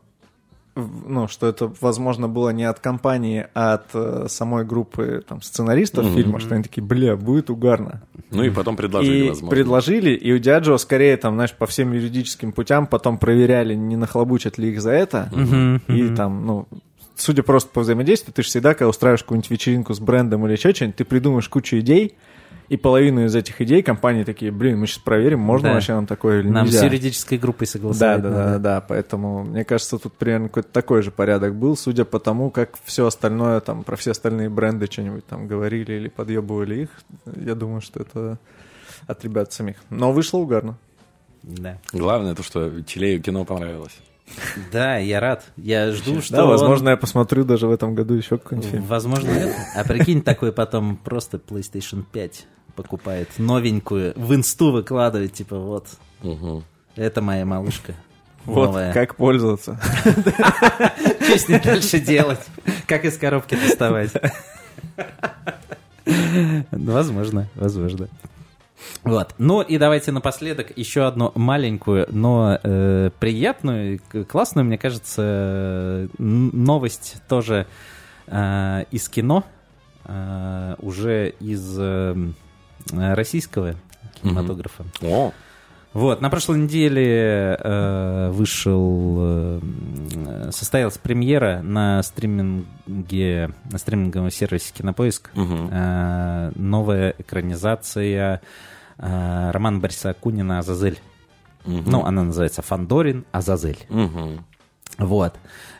ну, что это, возможно, было не от компании, а от э, самой группы там, сценаристов фильма, что они такие, бля, будет угарно. Ну и потом предложили, и возможно. предложили, и у Диаджо скорее там, знаешь, по всем юридическим путям потом проверяли, не нахлобучат ли их за это. И там, ну, судя просто по взаимодействию, ты же всегда, когда устраиваешь какую-нибудь вечеринку с брендом или еще что-нибудь, ты придумаешь кучу идей, и половину из этих идей компании такие, блин, мы сейчас проверим, можно Да. вообще нам такое или Нам с нельзя. юридической группой Да, согласовать да, надо. да, да, поэтому мне кажется, тут примерно какой-то такой же порядок был, судя по тому, как все остальное, там, про все остальные бренды что-нибудь там говорили или подъебывали их, я думаю, что это от ребят самих. Но вышло угарно. Да. Главное то, что Челею кино понравилось. Да, я рад. Я жду, что да, он- возможно, я посмотрю даже в этом году еще какой-нибудь фильм. Возможно, это. А прикинь, такой потом просто PlayStation 5 покупает новенькую, в инсту выкладывает, типа, вот, это моя малышка. Вот, новая. как пользоваться. Что с ней дальше делать? Как из коробки доставать? Возможно, возможно. Вот. Ну и давайте напоследок еще одну маленькую, но э, приятную, классную, мне кажется, новость тоже э, из кино, э, уже из э, российского кинематографа. О, Вот, на прошлой неделе э, вышел, э, состоялась премьера на стриминге, на стриминговом сервисе Кинопоиск. Мгм. Э, новая экранизация э, романа Бориса Акунина «Азазель». Мгм. Ну, она называется «Фандорин Азазель». Мгм. Вот.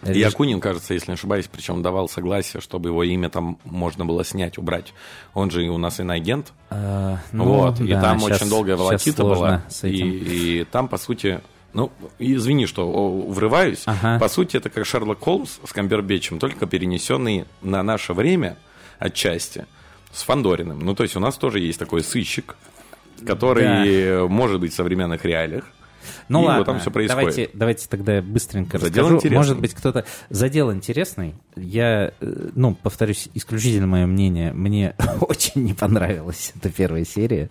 И Реж- Акунин, кажется, если не ошибаюсь, причем давал согласие, чтобы его имя там можно было снять, убрать. Он же и у нас иноагент. Э, ну, вот, и да, там щас- очень долгая волокита была. И, и там, по сути, ну, извини, что врываюсь. Ага. По сути, это как Шерлок Холмс с Камбербэтчем, только перенесенный на наше время отчасти с Фандориным. Ну, то есть у нас тоже есть такой сыщик, который может быть в современных реалиях. Ну И вот ладно, там всё происходит. Давайте, давайте тогда быстренько Задел расскажу. интересный. Может быть, кто-то... Задел интересный. Я, э, ну, повторюсь, исключительно мое мнение. Мне очень не понравилась эта первая серия.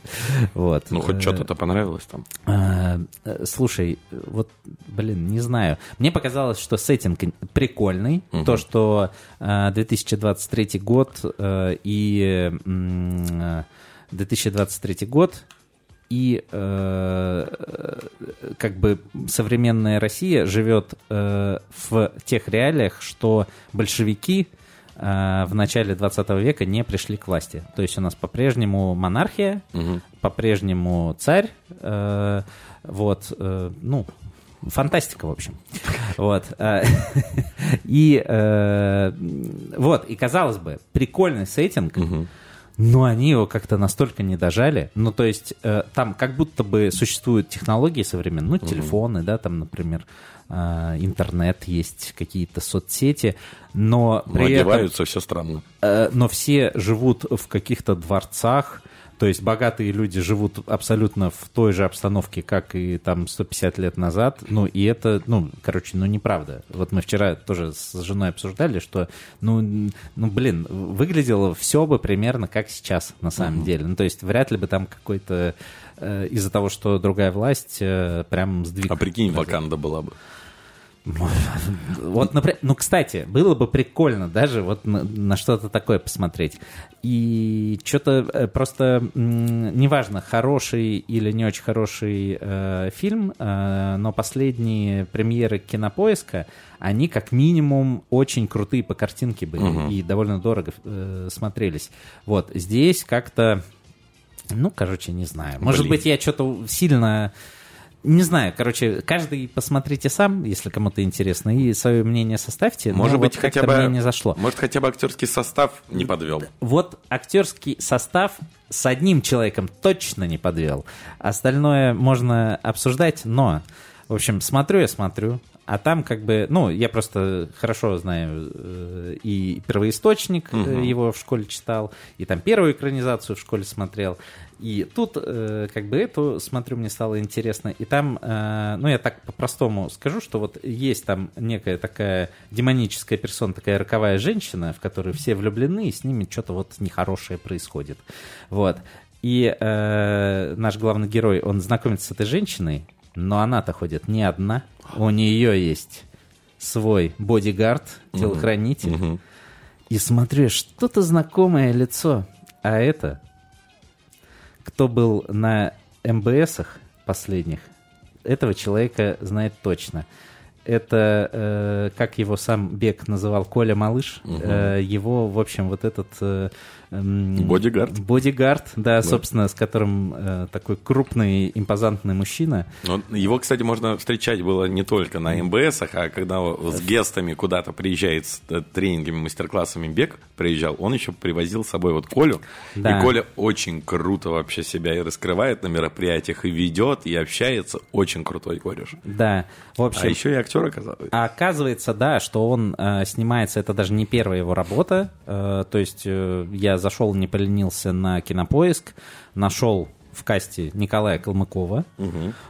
Вот. Ну, хоть Э, что-то понравилось там. э, Слушай, вот, блин, не знаю. Мне показалось, что сеттинг прикольный. Мгм. То, что э, 2023 год и м, э, 2023 год и э, э, как бы современная Россия живет э, в тех реалиях, что большевики э, в начале 20 века не пришли к власти. То есть у нас по-прежнему монархия, Мгм. по-прежнему царь, э, вот, э, ну, фантастика, в общем. Вот. э, И э, вот, и казалось бы, прикольный сеттинг. Но они его как-то настолько не дожали. Ну, то есть э, там как будто бы существуют технологии современные, ну, телефоны, да, там, например, э, интернет есть, какие-то соцсети, но при этом... одеваются все странно. Э, но все живут в каких-то дворцах, то есть богатые люди живут абсолютно в той же обстановке, как и там 150 лет назад. Ну, и это, ну, короче, ну, неправда. Вот мы вчера тоже с женой обсуждали, что, ну, ну блин, выглядело все бы примерно как сейчас, на самом Мгм. деле. Ну, то есть вряд ли бы там какой-то э, из-за того, что другая власть, э, прям сдвиг. А прикинь. Ваканда была бы. Вот, например, ну, кстати, было бы прикольно даже вот на, на что-то такое посмотреть. И что-то просто, м, неважно, хороший или не очень хороший э, фильм, э, но последние премьеры кинопоиска, они как минимум очень крутые по картинке были Мгм. и довольно дорого э, смотрелись. Вот, здесь как-то, ну, короче, не знаю. Может Блин. быть, я что-то сильно... Не знаю, короче, каждый посмотрите сам, если кому-то интересно, и свое мнение составьте. Может вот быть, хотя как-то бы... мне не зашло. Может, хотя бы актерский состав не подвел. Вот актерский состав с одним человеком точно не подвел. Остальное можно обсуждать, но, в общем, смотрю я смотрю, а там как бы, ну, я просто хорошо знаю э, и первоисточник Мгм. его в школе читал, и там первую экранизацию в школе смотрел. И тут э, как бы эту смотрю, мне стало интересно. И там, ну, я так по-простому скажу, что вот есть там некая такая демоническая персона, такая роковая женщина, в которую все влюблены, и с ними что-то вот нехорошее происходит. Вот. И э, наш главный герой, он знакомится с этой женщиной, но она-то ходит не одна. У нее есть свой бодигард, телохранитель. Мгм. И смотрю, что-то знакомое лицо. А это, кто был на МБСах последних, этого человека знает точно. Это, э, как его сам Бек называл, Коля Малыш. Мгм. Э, его, в общем, вот этот... э, Бодигард. Бодигард, да, собственно, с которым э, такой крупный, импозантный мужчина. Но его, кстати, можно встречать было не только на МБСах, а когда с гестами куда-то приезжает с э, тренингами, мастер-классами Бег приезжал, он еще привозил с собой вот Колю. Да. И Коля очень круто вообще себя и раскрывает на мероприятиях, и ведет, и общается. Очень крутой кореш. Да, в общем... А еще и актер оказывается. А оказывается, да, что он э, снимается, это даже не первая его работа. Э, то есть э, я зашел, не поленился на кинопоиск, нашел в касте Николая Калмыкова.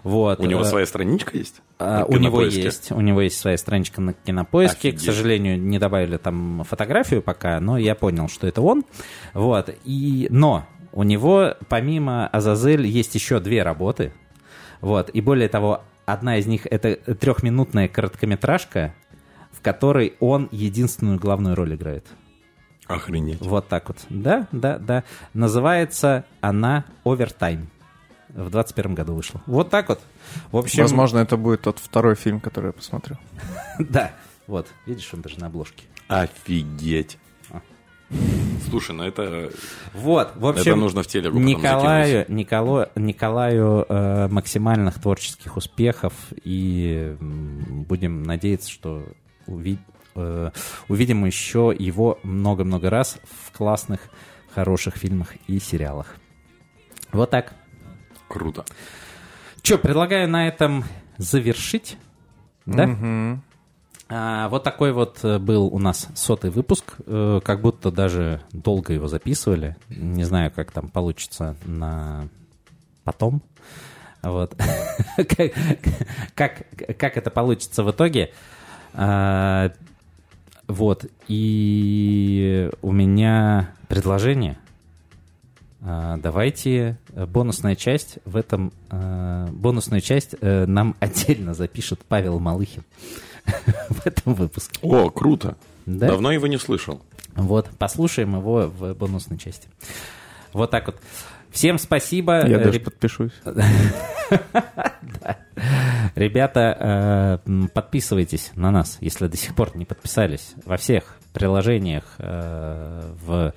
Вот, У него э, своя страничка есть? а, у него есть, у него есть своя страничка на кинопоиске. К Офигеть. сожалению, не добавили там фотографию пока, но я понял, что это он. Вот. И, но у него, помимо Азазель, есть еще две работы. Вот. И более того, одна из них это трехминутная короткометражка, в которой он единственную главную роль играет. Охренеть. Вот так вот. Да, да, да. Называется она «Овертайм». В 21 году вышла. Вот так вот. В общем, Возможно, это будет тот второй фильм, который я посмотрю. Да, вот, видишь, он даже на обложке. Офигеть. А. Слушай, ну это... Вот, в общем, Это нужно в телегу Николаю, Николо- Николаю э, максимальных творческих успехов и будем надеяться, что уви- э, увидим еще его много-много раз в классных, хороших фильмах и сериалах. Вот так. Круто. Че, предлагаю на этом завершить. Да? Мгм. А, вот такой вот э, был у нас сотый выпуск. Э, Как будто даже долго его записывали. Не знаю, как там получится на потом. Вот. Как, как, как это получится в итоге. Вот. И у меня предложение. А, Давайте э, бонусная часть в этом э, бонусную часть э, нам отдельно запишет Павел Малыхин в этом выпуске. О, круто. Да? Давно его не слышал. Вот, послушаем его в бонусной части. Вот так вот. Всем спасибо. Я даже подпишусь. Ребята, э, подписывайтесь на нас, если до сих пор не подписались, во всех приложениях, э,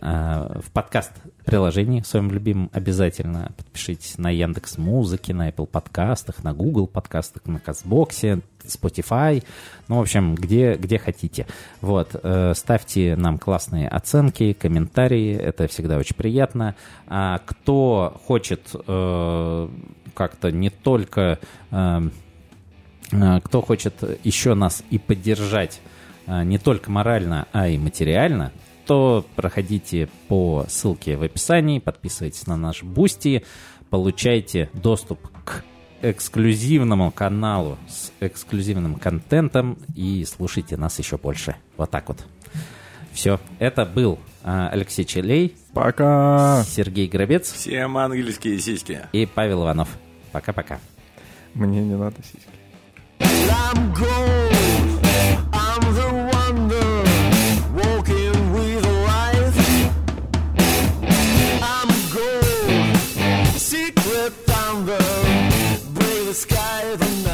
в э, в подкаст-приложении своем любимом обязательно. Подпишитесь на Яндекс Музыки, на Apple подкастах, на Google подкастах, на Казбоксе, Spotify, ну, в общем, где, где хотите. Вот, э, ставьте нам классные оценки, комментарии, это всегда очень приятно. А кто хочет э, как-то не только... Э, э кто хочет еще нас и поддержать не только морально, а и материально, то проходите по ссылке в описании, подписывайтесь на наш Boosty, получайте доступ к эксклюзивному каналу с эксклюзивным контентом и слушайте нас еще больше. Вот так вот. Все, это был а, Алексей Челей. Пока. Сергей Гробец. Всем ангельские сиськи. И Павел Иванов. Пока-пока. Мне не надо сиськи. the sky.